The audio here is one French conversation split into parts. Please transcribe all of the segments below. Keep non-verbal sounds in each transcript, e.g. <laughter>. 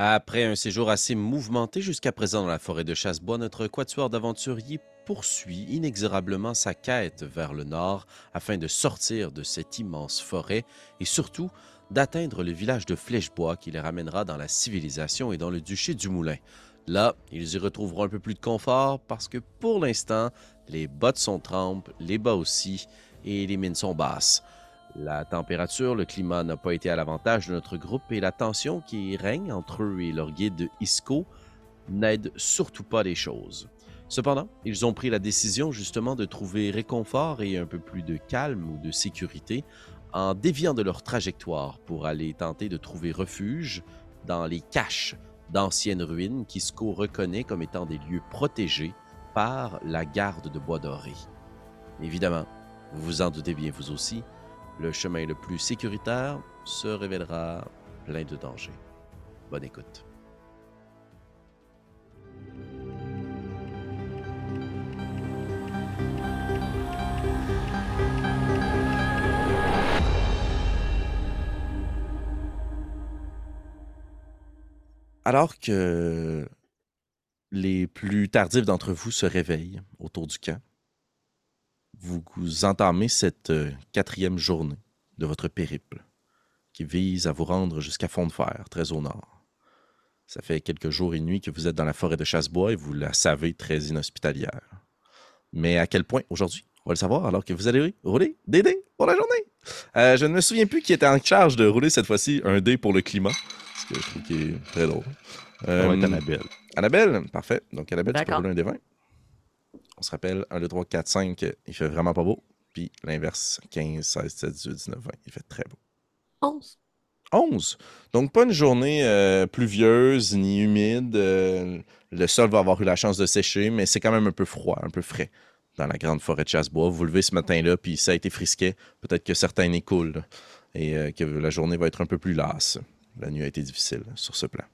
Après un séjour assez mouvementé jusqu'à présent dans la forêt de Chassebois, notre quatuor d'aventuriers poursuit inexorablement sa quête vers le nord afin de sortir de cette immense forêt et surtout d'atteindre le village de Flèchebois qui les ramènera dans la civilisation et dans le duché du Moulin. Là, ils y retrouveront un peu plus de confort parce que pour l'instant, les bottes sont trempes, les bas aussi et les mines sont basses. La température, le climat n'a pas été à l'avantage de notre groupe et la tension qui règne entre eux et leur guide Isco n'aide surtout pas les choses. Cependant, ils ont pris la décision justement de trouver réconfort et un peu plus de calme ou de sécurité en déviant de leur trajectoire pour aller tenter de trouver refuge dans les caches d'anciennes ruines qu'Isco reconnaît comme étant des lieux protégés par la garde de Bois Doré. Évidemment, vous vous en doutez bien vous aussi, le chemin le plus sécuritaire se révélera plein de dangers. Bonne écoute. Alors que les plus tardifs d'entre vous se réveillent autour du camp, vous, vous entamez cette euh, quatrième journée de votre périple qui vise à vous rendre jusqu'à Fond de Fer, très au nord. Ça fait quelques jours et nuits que vous êtes dans la forêt de Chassebois et vous la savez très inhospitalière. Mais à quel point aujourd'hui, on va le savoir alors que vous allez rouler des dés pour la journée? Euh, je ne me souviens plus qui était en charge de rouler cette fois-ci un dé pour le climat, ce que je trouve qui est très drôle. Ça va être Annabelle. Annabelle, parfait. Donc Annabelle, tu peux rouler un des 20. On se rappelle, 1, 2, 3, 4, 5, il fait vraiment pas beau. Puis l'inverse, 15, 16, 17, 18, 19, 20, il fait très beau. 11. 11. Donc, pas une journée euh, pluvieuse ni humide. euh, le sol va avoir eu la chance de sécher, mais c'est quand même un peu froid, un peu frais dans la grande forêt de Chassebois. Vous levez ce matin-là, puis ça a été frisquet. Peut-être que certains écoulent et euh, que la journée va être un peu plus lasse. La nuit a été difficile sur ce plan.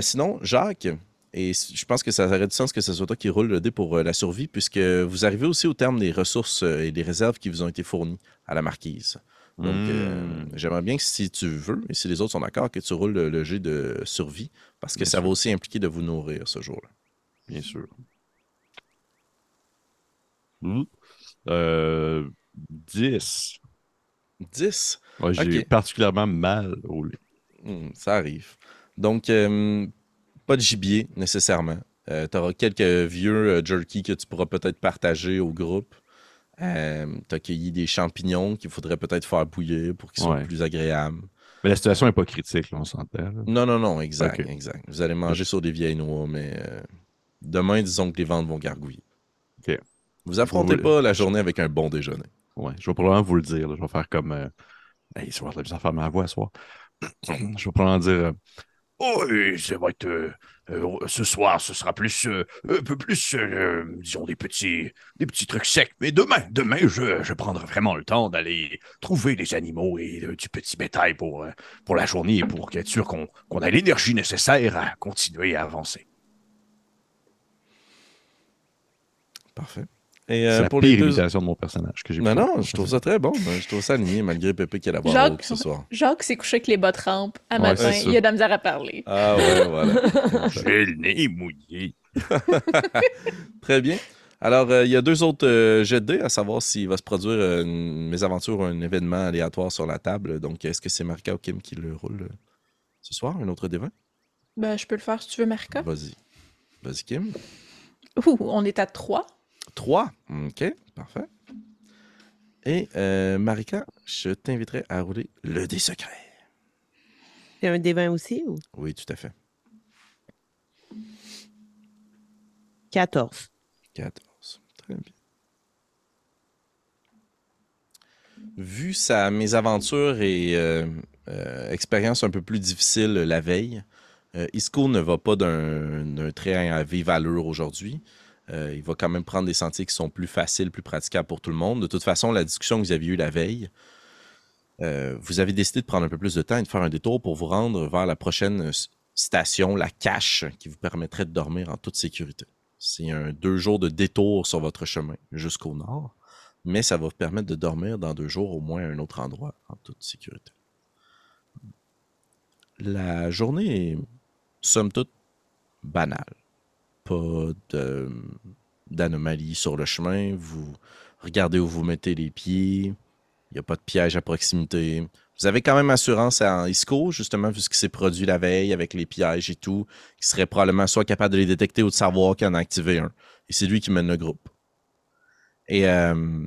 Sinon, Jacques, et je pense que ça aurait du sens que ce soit toi qui roule le dé pour euh, la survie, puisque vous arrivez aussi au terme des ressources euh, et des réserves qui vous ont été fournies à la marquise. Donc, euh, Hmm. j'aimerais bien que si tu veux, et si les autres sont d'accord, que tu roules le, le jet de survie, parce que Bien ça sûr. va aussi impliquer de vous nourrir ce jour-là. Bien sûr. Hmm. Euh, 10. 10. Ouais, j'ai particulièrement mal roulé. Hmm, ça arrive. Donc, euh, pas de gibier nécessairement. tu auras quelques vieux euh, jerky que tu pourras peut-être partager au groupe. tu as cueilli des champignons qu'il faudrait peut-être faire bouillir pour qu'ils soient Ouais. plus agréables. Mais la situation n'est pas critique, là, on s'entend. Non, non, non, exact, exact. Vous allez manger sur des vieilles noix, mais euh, demain, disons que les ventes vont gargouiller. Ok. Vous affrontez Vous- pas la journée avec un bon déjeuner. Ouais, je vais probablement vous le dire. là. Je vais faire comme. Euh... Hey, être la à faire ma voix ce soir. <clears throat> je vais probablement dire. Oh, ça va être. euh, ce soir, ce sera plus. euh, un peu plus, euh, disons, des petits, des petits trucs secs. Mais demain, demain, je, prendrai vraiment le temps d'aller trouver des animaux et du petit bétail pour, pour la journée et pour être sûr qu'on qu'on a l'énergie nécessaire à continuer à avancer. Parfait. Et c'est euh, la pour pire les deux... imitation de mon personnage que j'ai Non, non, je trouve ça très bon. Je trouve ça aligné, malgré Pépé qui a la voix Jacques- haute ce soir. Jacques s'est couché avec les bottes rampes à Ouais, matin. c'est. Il a de la misère à parler. Ah ouais, voilà. <laughs> J'ai le nez mouillé. <laughs> Très bien. Alors, euh, il y a deux autres euh, jets de dés, à savoir s'il va se produire euh, une mésaventure ou un événement aléatoire sur la table. Donc, est-ce que c'est Marika ou Kim qui le roule euh, ce soir? Un autre D20? Ben, je peux le faire si tu veux, Marika. Vas-y. Vas-y, Kim. Ouh, on est à 3. 3. OK, parfait. Et euh, Marika, je t'inviterai à rouler le dé secret. C'est un D20 aussi ou? Oui, tout à fait. 14? 14. Très bien. Vu sa mésaventure et euh, euh, expérience un peu plus difficile la veille, euh, Isco ne va pas d'un d'un trait à vive allure aujourd'hui. Euh, il va quand même prendre des sentiers qui sont plus faciles, plus praticables pour tout le monde. De toute façon, la discussion que vous aviez eue la veille, euh, vous avez décidé de prendre un peu plus de temps et de faire un détour pour vous rendre vers la prochaine station, la cache, qui vous permettrait de dormir en toute sécurité. C'est un deux jours de détour sur votre chemin jusqu'au nord, mais ça va vous permettre de dormir dans deux jours au moins à un autre endroit en toute sécurité. La journée est somme toute, banal. Pas d'anomalie sur le chemin. Vous regardez où vous mettez les pieds. Il n'y a pas de piège à proximité. Vous avez quand même assurance à ISCO, justement, vu ce qui s'est produit la veille avec les pièges et tout, qui serait probablement soit capable de les détecter ou de savoir qu'il en a activé un. Et c'est lui qui mène le groupe. Et euh,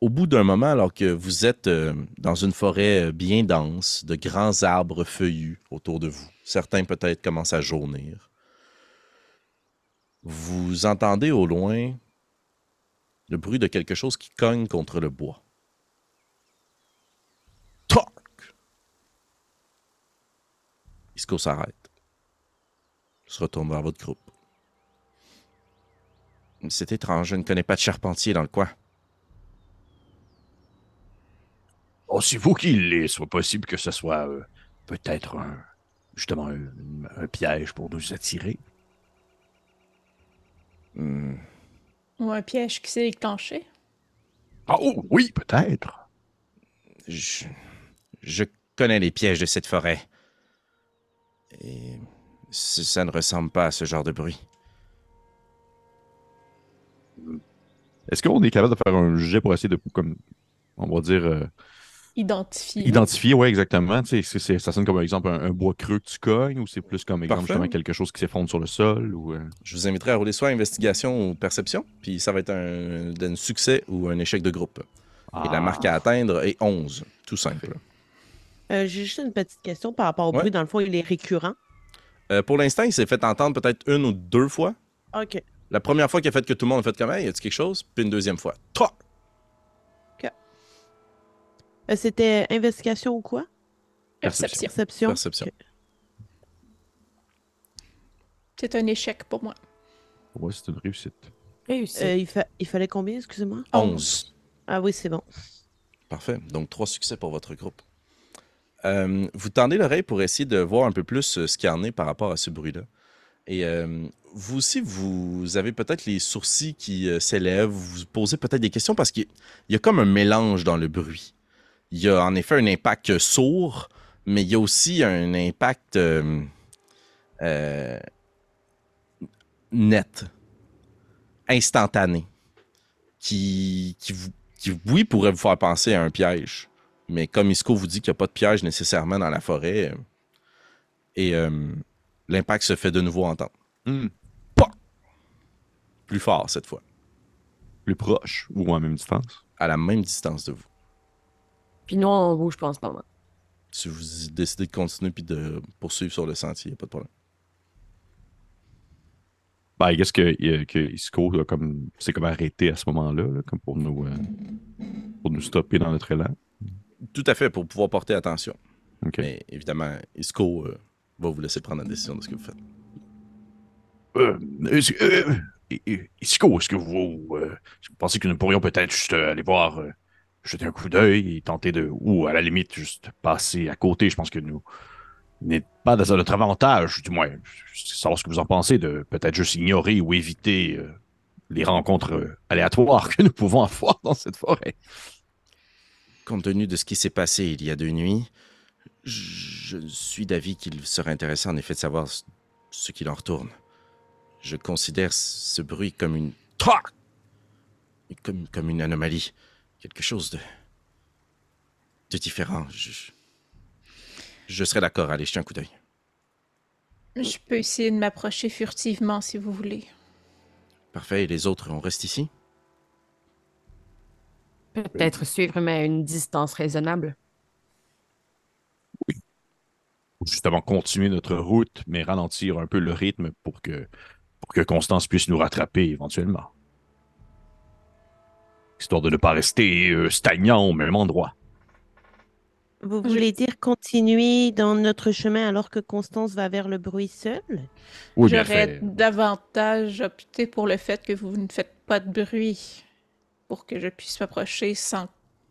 au bout d'un moment, alors que vous êtes euh, dans une forêt euh, bien dense, de grands arbres feuillus autour de vous, certains peut-être commencent à jaunir, vous entendez au loin le bruit de quelque chose qui cogne contre le bois. Toc! Isco s'arrête. Se retourne vers votre groupe. C'est étrange, je ne connais pas de charpentier dans le coin. Oh, c'est vous qui l'est. Soit possible que ce soit euh, peut-être un, justement un piège pour nous attirer? Hmm, Ou un piège qui s'est déclenché. Ah, oh, oui, peut-être. Je, je connais les pièges de cette forêt. Et ça ne ressemble pas à ce genre de bruit. Est-ce qu'on est capable de faire un jet pour essayer de, comme, on va dire, euh, Identifié. identifier, ouais, exactement. Tu sais, est-ce que c'est- ça sonne comme, par exemple, un, un bois creux que tu cognes ou c'est plus comme, exemple, Parfait. justement, quelque chose qui s'effondre sur le sol ou. euh, Je vous inviterai à rouler soit investigation ou perception, puis ça va être un, un succès ou un échec de groupe. Et la ah. marque à atteindre est 11, tout simple. Euh, J'ai juste une petite question par rapport au Ouais. bruit. Dans le fond, il est récurrent. Euh, pour l'instant, il s'est fait entendre peut-être une ou deux fois. OK. La première fois qu'il a fait que tout le monde a fait comme Hey, y a-tu quelque chose? Puis une deuxième fois. Toc! Euh, C'était investigation ou quoi? Perception. Perception. Perception. C'est un échec pour moi. Ouais, c'est une réussite. Réussi. Euh, il, fa- il fallait combien, excusez-moi? 11. Ah oui, c'est bon. Parfait. Donc, trois succès pour votre groupe. Euh, vous tendez l'oreille pour essayer de voir un peu plus ce qu'il y en est par rapport à ce bruit-là. Et euh, vous aussi, vous avez peut-être les sourcils qui euh, s'élèvent, vous vous posez peut-être des questions parce qu'il y a comme un mélange dans le bruit. Il y a en effet un impact sourd, mais il y a aussi un impact euh, euh, net, instantané, qui, qui, vous, qui, oui, pourrait vous faire penser à un piège. Mais comme Isco vous dit qu'il n'y a pas de piège nécessairement dans la forêt, euh, et euh, l'impact se fait de nouveau entendre. Pas! Plus fort cette fois, Plus proche ou en même distance? à la même distance de vous. Puis nous, on bouge pas en ce moment. Si vous décidez de continuer puis de poursuivre sur le sentier, il n'y a pas de problème. Ben, qu'est-ce que, que Isco a comme, c'est comme arrêté à ce moment-là, là, comme pour nous, euh, pour nous stopper dans notre élan. Tout à fait pour pouvoir porter attention. Mais évidemment, Isco euh, va vous laisser prendre la décision de ce que vous faites. Euh, Isco, est-ce que vous, euh, pensez que nous pourrions peut-être juste aller voir, euh, jeter un coup d'œil et tenter de, ou à la limite, juste passer à côté? Je pense que nous n'êtes pas dans notre avantage, du moins, savoir ce que vous en pensez, de peut-être juste ignorer ou éviter euh, les rencontres euh, aléatoires que nous pouvons avoir dans cette forêt. Compte tenu de ce qui s'est passé il y a deux nuits, je suis d'avis qu'il serait intéressant en effet de savoir ce- qu'il en retourne. Je considère ce bruit comme une... Comme, comme une anomalie. Quelque chose de... de différent. Je, je serais d'accord à aller jeter un coup d'œil. Je peux essayer de m'approcher furtivement si vous voulez. Parfait. Et les autres, on reste ici? Peut-être suivre, mais à une distance raisonnable. Ou justement continuer notre route, mais ralentir un peu le rythme pour que, pour que Constance puisse nous rattraper éventuellement. Histoire de ne pas rester euh, stagnant au même endroit. Vous voulez dire continuer dans notre chemin alors que Constance va vers le bruit seul? Oui, J'aurais davantage opté pour le fait que vous ne faites pas de bruit pour que je puisse m'approcher sans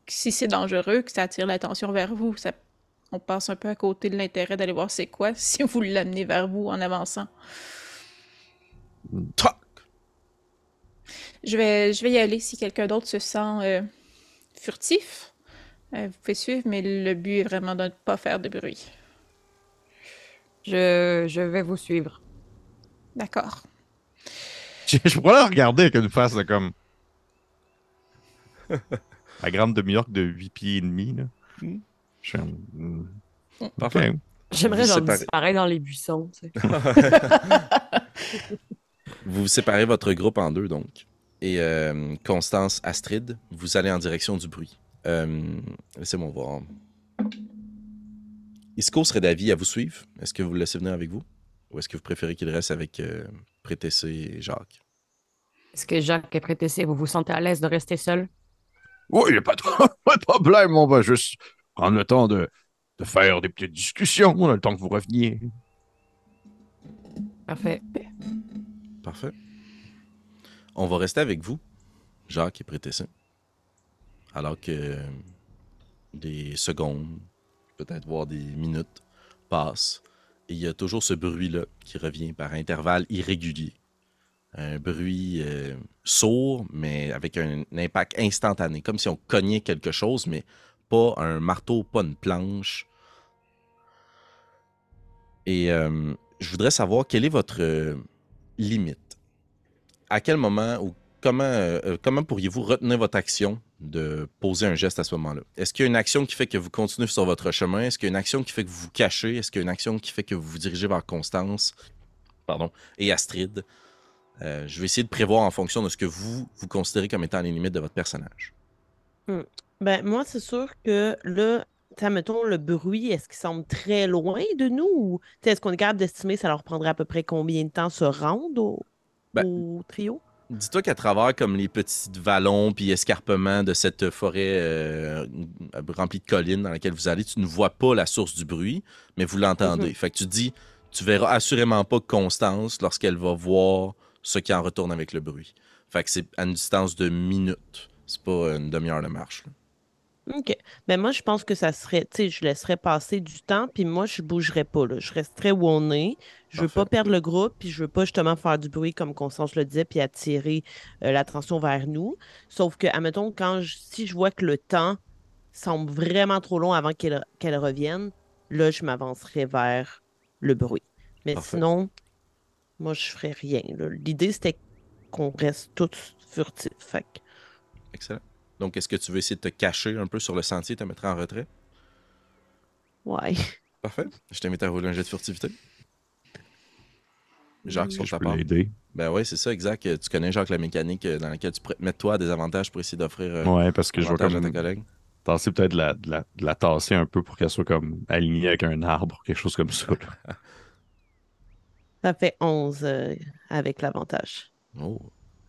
si c'est dangereux, que ça attire l'attention vers vous. Ça... On passe un peu à côté de l'intérêt d'aller voir c'est quoi <laughs> si vous l'amenez vers vous en avançant. Je vais, je vais y aller si quelqu'un d'autre se sent euh, furtif. Euh, vous pouvez suivre, mais le but est vraiment de ne pas faire de bruit. Je, je vais vous suivre. D'accord. Je, je pourrais la regarder avec une face de comme. <laughs> La grande de New York de 8 pieds et demi. Là. Hmm. Je suis un- hmm. Parfait. J'aimerais genre séparez. disparaître dans les buissons. tu sais. <laughs> <laughs> Vous séparez votre groupe en deux, donc. Et euh, Constance, Astrid, vous allez en direction du bruit. Euh, Laissez-moi voir. Isco serait d'avis à vous suivre. Est-ce que vous le laissez venir avec vous? Ou est-ce que vous préférez qu'il reste avec euh, Prétessé et Jacques? Est-ce que Jacques est prêté Vous vous sentez à l'aise de rester seul? Oui, il n'y a pas de, <laughs> pas de problème. On va juste prendre le temps de, de faire des petites discussions. On a le temps que vous reveniez. Parfait. Parfait. On va rester avec vous, Jacques et Prétessé. Alors que des secondes, peut-être voire des minutes passent. Et il y a toujours ce bruit-là qui revient par intervalles irréguliers. Un bruit euh, sourd, mais avec un, impact instantané, comme si on cognait quelque chose, mais pas un marteau, pas une planche. Et euh, je voudrais savoir quelle est votre euh, limite. À quel moment ou comment, euh, comment pourriez-vous retenir votre action de poser un geste à ce moment-là? Est-ce qu'il y a une action qui fait que vous continuez sur votre chemin? Est-ce qu'il y a une action qui fait que vous vous cachez? Est-ce qu'il y a une action qui fait que vous vous dirigez vers Constance pardon, et Astrid? Euh, je vais essayer de prévoir en fonction de ce que vous, vous considérez comme étant les limites de votre personnage. Ben, moi, c'est sûr que là, mettons, le bruit, est-ce qu'il semble très loin de nous ou est-ce qu'on est capable d'estimer ça leur prendrait à peu près combien de temps se rendre Ben, au trio? Dis-toi qu'à travers comme les petits vallons puis escarpements de cette forêt euh, remplie de collines dans laquelle vous allez, tu ne vois pas la source du bruit, mais vous l'entendez. Fait que tu dis, tu verras assurément pas Constance lorsqu'elle va voir ce qui en retourne avec le bruit. Fait que c'est à une distance de minutes. C'est pas une demi-heure de marche. là. OK. Ben moi, je pense que ça serait, tu sais, je laisserais passer du temps, puis moi, je bougerais pas, là. Je resterais où on est. Je veux pas perdre le groupe, puis je veux pas justement faire du bruit, comme Constance le disait, puis attirer euh, l'attention vers nous. Sauf que, admettons, quand je- si je vois que le temps semble vraiment trop long avant qu'elle revienne, là, je m'avancerais vers le bruit. Mais Parfait. sinon, moi, je ferais rien. L'idée, c'était qu'on reste tous furtifs. Fait Excellent. Donc, est-ce que tu veux essayer de te cacher un peu sur le sentier, te mettre en retrait? ouais. Parfait. Je t'invite à rouler un jet de furtivité. Jacques, sur je ta peux part. l'aider. Ben oui, c'est ça, exact. Tu connais, Jacques, la mécanique euh, dans laquelle tu pourrais mettre toi à des avantages pour essayer d'offrir euh, Ouais, parce que je vais avantage à comme ta collègue. tasser peut-être de la, de, la, de la tasser un peu pour qu'elle soit comme alignée avec un arbre, quelque chose comme ça. <laughs> Ça fait 11 euh, avec l'avantage. Oh.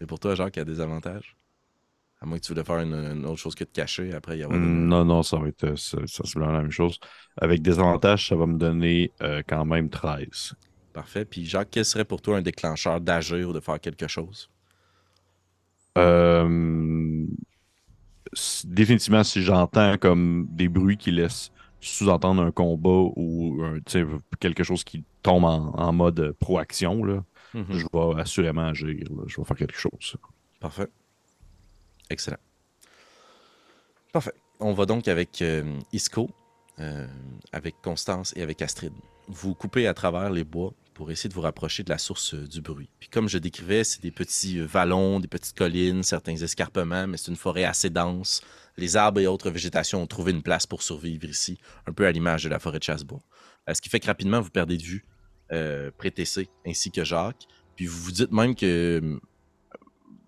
Et pour toi, Jacques, il y a des avantages? À moins que tu voulais faire une, une autre chose que de cacher après y avoir des- Hmm, Non, non, ça va être euh, c'est- sensiblement la même chose. Avec des avantages, ça va me donner euh, quand même 13. Parfait. Puis Jacques, quel serait pour toi un déclencheur d'agir ou de faire quelque chose? Euh, définitivement, si j'entends comme des bruits qui laissent sous-entendre un combat ou un, quelque chose qui tombe en, en mode proaction, là, Mhm. je vais assurément agir. là. Je vais faire quelque chose. Parfait. Excellent. Parfait. On va donc avec euh, Isco, euh, avec Constance et avec Astrid. Vous coupez à travers les bois pour essayer de vous rapprocher de la source euh, du bruit. Puis comme je décrivais, c'est des petits euh, vallons, des petites collines, certains escarpements, mais c'est une forêt assez dense. Les arbres et autres végétations ont trouvé une place pour survivre ici, un peu à l'image de la forêt de Chassebois. Euh, ce qui fait que rapidement, vous perdez de vue euh, Prétessé ainsi que Jacques. Puis vous vous dites même que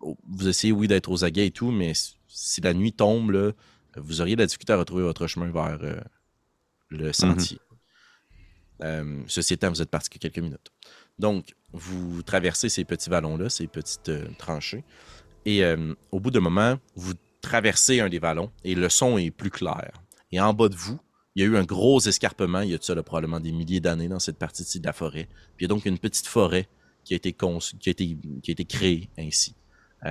vous essayez, oui, d'être aux aguets et tout, mais si la nuit tombe, là, vous auriez de la difficulté à retrouver votre chemin vers euh, le sentier. Euh, ceci étant, vous êtes parti que quelques minutes. Donc, vous traversez ces petits vallons-là, ces petites euh, tranchées, et euh, au bout d'un moment, vous traversez un des vallons et le son est plus clair. Et en bas de vous, il y a eu un gros escarpement, il y a de ça probablement des milliers d'années dans cette partie-ci de la forêt. Puis il y a donc une petite forêt qui a été, qui a été, qui a été créée ainsi.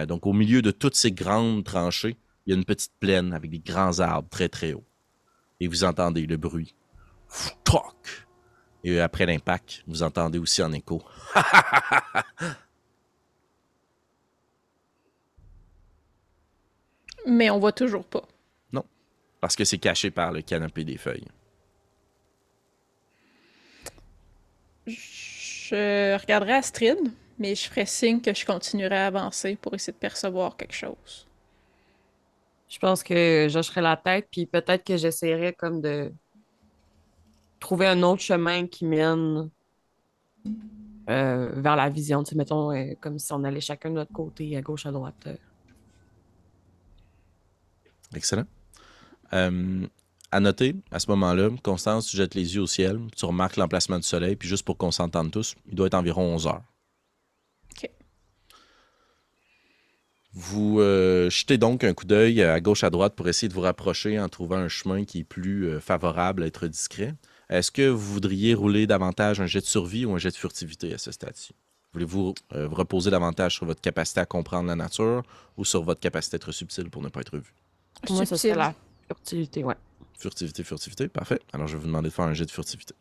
Donc, au milieu de toutes ces grandes tranchées, il y a une petite plaine avec des grands arbres très très hauts. Et vous entendez le bruit. Toc! Et après l'impact, vous entendez aussi en écho. <laughs> Mais on voit toujours pas. Parce que c'est caché par le canapé des feuilles. Je regarderai Astrid, mais je ferai signe que je continuerai à avancer pour essayer de percevoir quelque chose. Je pense que j'hocherais la tête, puis peut-être que j'essaierais comme de trouver un autre chemin qui mène euh, vers la vision. Tu sais, mettons, euh, comme si on allait chacun de notre côté, à gauche, à droite. euh. Excellent. Euh, à noter, à ce moment-là, Constance, tu jettes les yeux au ciel, tu remarques l'emplacement du soleil, puis juste pour qu'on s'entende tous, il doit être environ 11 heures. Ok. Vous euh, jetez donc un coup d'œil à gauche, à droite pour essayer de vous rapprocher en trouvant un chemin qui est plus euh, favorable à être discret. Est-ce que vous voudriez rouler davantage un jet de survie ou un jet de furtivité à ce stade-ci? Voulez-vous euh, vous reposer davantage sur votre capacité à comprendre la nature ou sur votre capacité à être subtil pour ne pas être vu? Pour moi, serait Subtil. la furtivité, ouais. Furtivité, furtivité, parfait. Alors je vais vous demander de faire un jet de furtivité.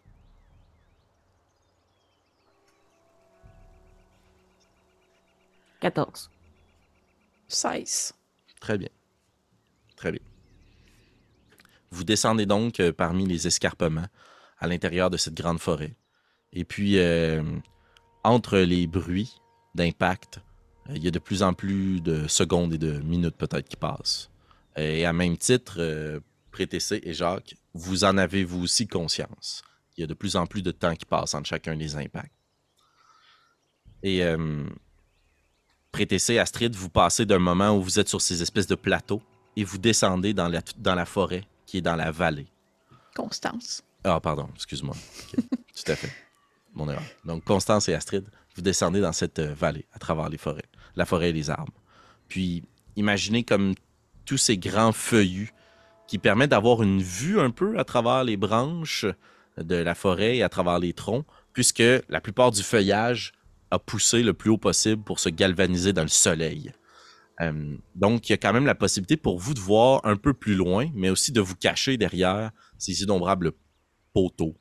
14. 16. Très bien. Très bien. Vous descendez donc euh, parmi les escarpements à l'intérieur de cette grande forêt. Et puis, euh, entre les bruits d'impact, euh, il y a de plus en plus de secondes et de minutes peut-être qui passent. Et à même titre, euh, et Jacques, vous en avez vous aussi conscience. Il y a de plus en plus de temps qui passe entre chacun des impacts. Et euh, Prétessé, Astrid, vous passez d'un moment où vous êtes sur ces espèces de plateaux et vous descendez dans la forêt qui est dans la vallée. Constance. Ah, pardon, excuse-moi. <laughs> Tout à fait. Mon erreur. Donc, Constance et Astrid, vous descendez dans cette euh, vallée à travers les forêts, la forêt et les arbres. Puis, imaginez comme tous ces grands feuillus qui permettent d'avoir une vue un peu à travers les branches de la forêt et à travers les troncs, puisque la plupart du feuillage a poussé le plus haut possible pour se galvaniser dans le soleil. Euh, donc, il y a quand même la possibilité pour vous de voir un peu plus loin, mais aussi de vous cacher derrière ces innombrables poteaux,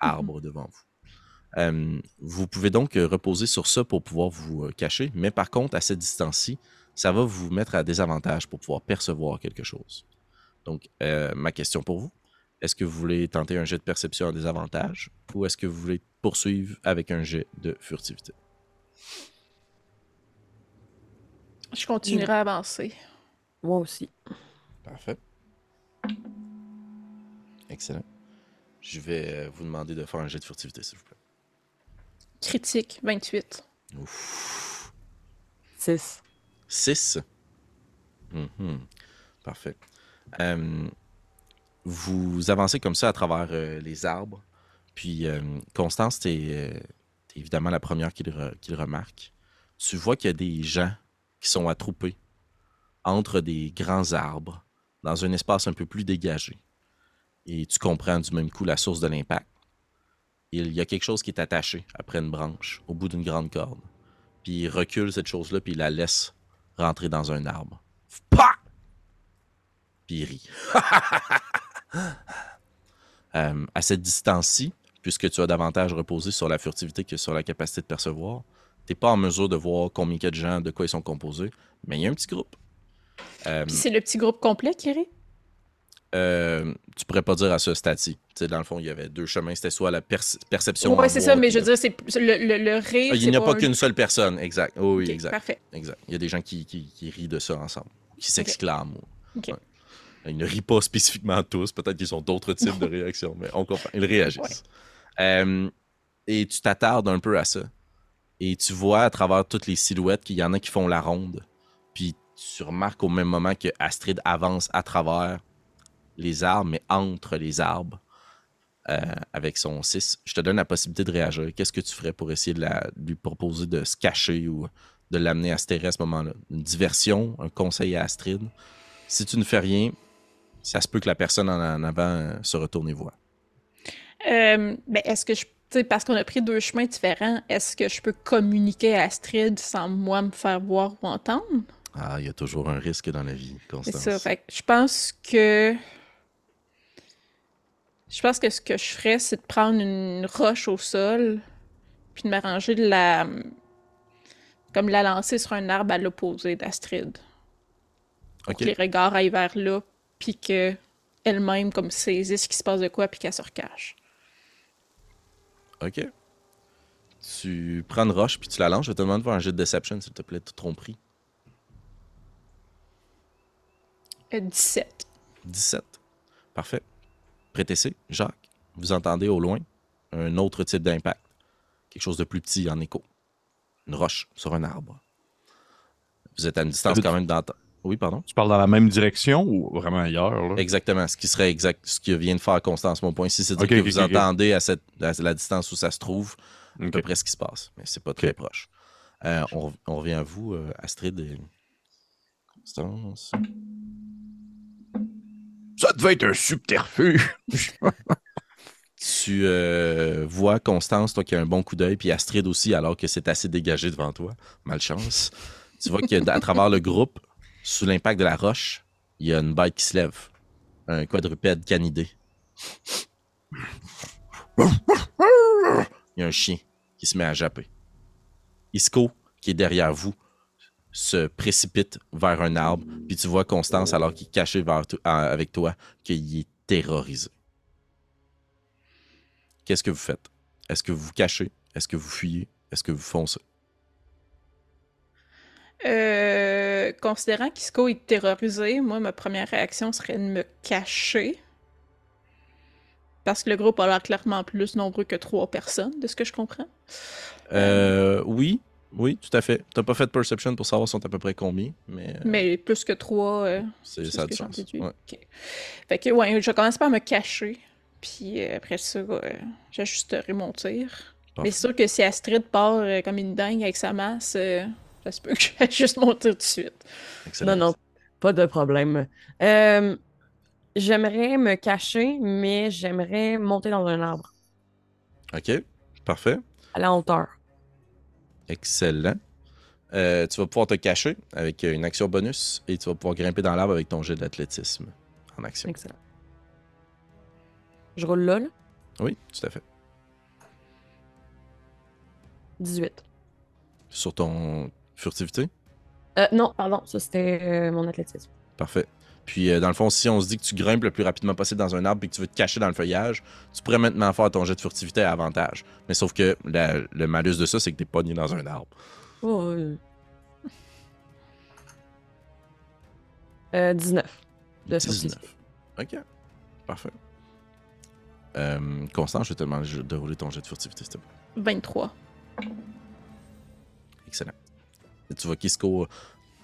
arbres devant vous. Euh, vous pouvez donc euh, reposer sur ça pour pouvoir vous euh, cacher, mais par contre, à cette distance-ci, ça va vous mettre à désavantage pour pouvoir percevoir quelque chose. Donc, euh, ma question pour vous, est-ce que vous voulez tenter un jet de perception à désavantage ou est-ce que vous voulez poursuivre avec un jet de furtivité? Je continuerai à avancer. Moi aussi. Parfait. Excellent. Je vais euh, vous demander de faire un jet de furtivité, s'il vous plaît. Critique, 28. Ouf. 6. 6. Mhm. Parfait. Euh, vous avancez comme ça à travers euh, les arbres. Puis, euh, Constance, tu es, évidemment la première qui le, re- qui le remarque. Tu vois qu'il y a des gens qui sont attroupés entre des grands arbres dans un espace un peu plus dégagé. Et tu comprends du même coup la source de l'impact. Il y a quelque chose qui est attaché après une branche, au bout d'une grande corde. Puis il recule cette chose-là, puis il la laisse rentrer dans un arbre. Pa! Puis il rit. <laughs> Euh, à cette distance-ci, puisque tu as davantage reposé sur la furtivité que sur la capacité de percevoir, tu n'es pas en mesure de voir combien il de gens, de quoi ils sont composés, mais il y a un petit groupe. Euh, c'est le petit groupe complet qui rit? Euh, tu pourrais pas dire à ce stade-ci. Dans le fond, il y avait deux chemins. C'était soit la perce- perception. En c'est ça, mais je veux dire, c'est le, le, le rire. Ah, il n'y a pas un- qu'une seule personne, exact. Oh, oui, exact. Parfait. Exact. Il y a des gens qui, qui, qui rient de ça ensemble, qui s'exclament. Ok. Ouais. Ils ne rient pas spécifiquement tous. Peut-être qu'ils ont d'autres types de réactions, mais on comprend. Ils réagissent. Euh, et tu t'attardes un peu à ça. Et tu vois à travers toutes les silhouettes qu'il y en a qui font la ronde. Puis tu remarques au même moment que Astrid avance à travers les arbres, mais entre les arbres. euh, avec son 6, je te donne la possibilité de réagir. Qu'est-ce que tu ferais pour essayer de, la- de lui proposer de se cacher ou de l'amener à se terrer à ce moment-là? Une diversion, un conseil à Astrid. Si tu ne fais rien, ça se peut que la personne en, avant euh, se retourne et voit. Euh, ben, est-ce que je. parce qu'on a pris deux chemins différents, est-ce que je peux communiquer à Astrid sans moi me faire voir ou entendre? Ah, il y a toujours un risque dans la vie, C'est ça. Fait que je pense que. Je pense que ce que je ferais, c'est de prendre une roche au sol, puis de m'arranger de la. Comme la lancer sur un arbre à l'opposé d'Astrid. Pour Ok. que les regards aillent vers là, puis que elle-même, comme, saisisse ce qui se passe de quoi, puis qu'elle se recache. OK. Tu prends une roche puis tu la lances. Je vais te demander de faire un jet de deception, s'il te plaît, de tromperie. Euh, 17. 17. Parfait. Prêtez-c'est, Jacques. Vous entendez au loin un autre type d'impact. Quelque chose de plus petit en écho. Une roche sur un arbre. Vous êtes à une distance quand même d'entendre. Oui, pardon? Tu parles dans la même direction ou vraiment ailleurs? Là? Exactement. Ce qui serait exact, ce que vient de faire Constance. Mon point ici, c'est de dire Ok, que vous entendez à, cette, à la distance où ça se trouve à peu près ce qui se passe. Mais c'est pas très proche. Euh, on, on revient à vous, euh, Astrid et Constance. Ça devait être un subterfuge. <laughs> Tu euh, vois Constance, toi qui as un bon coup d'œil, puis Astrid aussi, alors que c'est assez dégagé devant toi. Malchance. Tu vois qu'à travers le groupe, sous l'impact de la roche, il y a une bête qui se lève. Un quadrupède canidé. Il y a un chien qui se met à japper. Isco, qui est derrière vous, se précipite vers un arbre, puis tu vois Constance, alors qu'il est caché vers avec toi, qu'il est terrorisé. Qu'est-ce que vous faites? Est-ce que vous vous cachez? Est-ce que vous fuyez? Est-ce que vous foncez? Euh, considérant qu'Isco est terrorisé, moi, ma première réaction serait de me cacher. Parce que le groupe a l'air clairement plus nombreux que trois personnes, de ce que je comprends. Euh, oui, oui, tout à fait. T'as pas fait de perception pour savoir sont à peu près combien, mais, euh, Mais plus que trois, euh, c'est, ça a ce du que j'en sens. déduis. Ouais. Ok. Fait que, ouais, je commence par me cacher. Puis euh, après ça, euh, j'ajusterai mon tir. Parfait. Mais c'est sûr que si Astrid part euh, comme une dingue avec sa masse, euh, ça se peut que <laughs> j'ajuste mon tir tout de suite. Excellent. Non, non, pas de problème. Euh, j'aimerais me cacher, mais j'aimerais monter dans un arbre, OK, parfait. à la hauteur. Excellent. Euh, tu vas pouvoir te cacher avec une action bonus et tu vas pouvoir grimper dans l'arbre avec ton jet d'athlétisme en action. Excellent. Je roule là. Oui, tout à fait. 18. Sur ton furtivité? Euh, non, pardon, ça c'était euh, mon athlétisme. Parfait. Puis, euh, dans le fond, si on se dit que tu grimpes le plus rapidement possible dans un arbre et que tu veux te cacher dans le feuillage, tu pourrais maintenant faire ton jet de furtivité à avantage. Mais sauf que la- le malus de ça, c'est que t'es pogné dans un arbre. Oh, euh. Euh, 19. De 19. furtivité. OK. Parfait. Euh, Constance, je vais te demander de rouler ton jet de furtivité, s'il te plaît. 23. Excellent. Et tu vois qu'Isco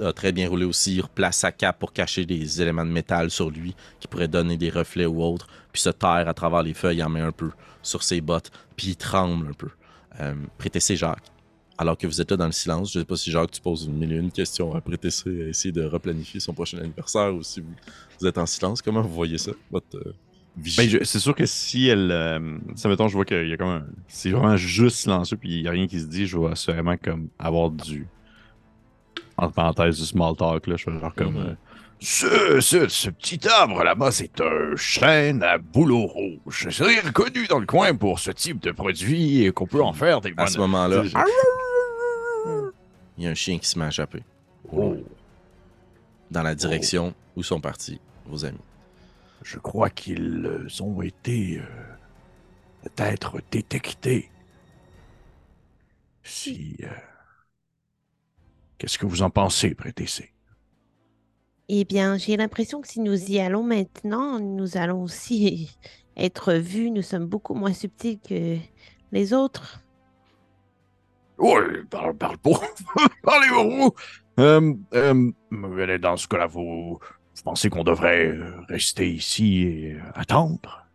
a très bien roulé aussi. Il replace sa cape pour cacher des éléments de métal sur lui qui pourraient donner des reflets ou autre. Puis se terre à travers les feuilles, il en met un peu sur ses bottes. Puis il tremble un peu. Euh, Prétessé Jacques. Alors que vous êtes là dans le silence, je ne sais pas si Jacques, tu poses une mille et une questions à Prétessé, à essayer de replanifier son prochain anniversaire ou si vous, êtes en silence. Comment vous voyez ça, votre euh? Ben, c'est sûr que si elle. Euh, ça, mettons, je vois qu'il y a comme un. C'est vraiment juste silencieux, puis il n'y a rien qui se dit, je vais assurément comme avoir du. Entre parenthèses, du small talk, là. Je vais genre comme. Mhm. euh, Ce, ce, ce petit arbre là-bas, c'est un chêne à bouleau rouge. C'est reconnu dans le coin pour ce type de produit et qu'on peut en faire des à ce moment-là, il y a un chien qui se met à japper Oh, dans la direction où sont partis vos amis. je crois qu'ils euh, ont été euh, peut-être détectés. Si... euh, Qu'est-ce que vous en pensez, Prétessé? Eh bien, j'ai l'impression que si nous y allons maintenant, nous allons aussi <laughs> être vus. Nous sommes beaucoup moins subtils que les autres. Oui, parle, parle pour... <laughs> Parlez pour vous! Euh, euh, dans ce cas-là, vous, vous pensez qu'on devrait rester ici et attendre?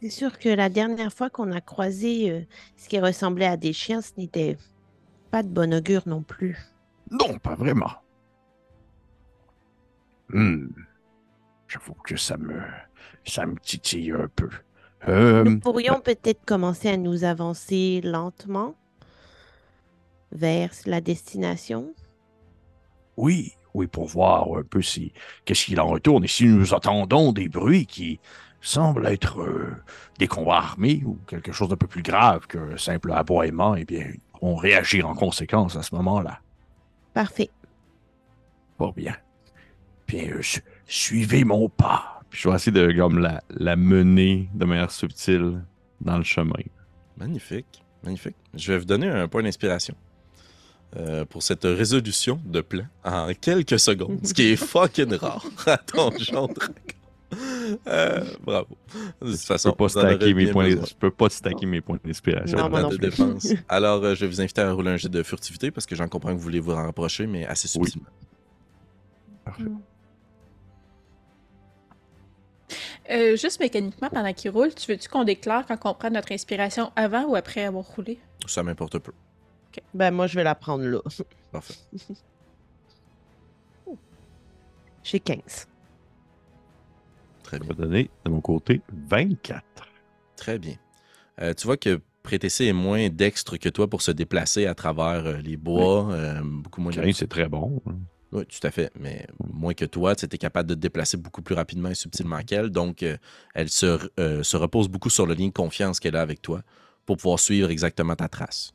C'est sûr que la dernière fois qu'on a croisé euh, ce qui ressemblait à des chiens, ce n'était pas de bon augure non plus. Non, pas vraiment. Hmm. J'avoue que ça me, ça me titille un peu. Euh, Nous pourrions peut-être commencer à nous avancer lentement vers la destination. oui, oui, pour voir un peu si qu'est-ce qu'il en retourne et si nous entendons des bruits qui semblent être euh, des combats armés ou quelque chose d'un peu plus grave qu'un simple aboiement, eh bien, on réagir en conséquence à ce moment-là. Parfait. Fort bien. Bien, euh, su- suivez mon pas. Puis je vais essayer de comme la, la mener de manière subtile dans le chemin. Magnifique, magnifique. Je vais vous donner un point d'inspiration euh, pour cette résolution de plan en quelques secondes, ce qui est fucking rare <laughs> à Dragon. <laughs> Euh, bravo. De toute Je façon, peux pas stacker mes points, besoin. je peux pas stacker mes points d'inspiration. Non, moi Pas non de plus. défense. <laughs> Alors, euh, je vais vous inviter à rouler un jet de furtivité parce que j'en comprends que vous voulez vous en rapprocher, mais assez Oui. subtilement. Euh, juste mécaniquement, pendant qu'il roule, tu veux-tu qu'on déclare quand on prend notre inspiration avant ou après avoir roulé? Ça m'importe peu. Ben, moi, je vais la prendre là. Parfait. <laughs> J'ai 15. Très Je bien. vais donner de mon côté 24. Très bien. Euh, tu vois que Prétessé est moins dextre que toi pour se déplacer à travers euh, les bois. euh, beaucoup moins. 15, c'est très bon. hein. Oui, tout à fait. Mais moins que toi, tu étais capable de te déplacer beaucoup plus rapidement et subtilement qu'elle. Donc, euh, elle se, euh, se repose beaucoup sur le lien de confiance qu'elle a avec toi pour pouvoir suivre exactement ta trace.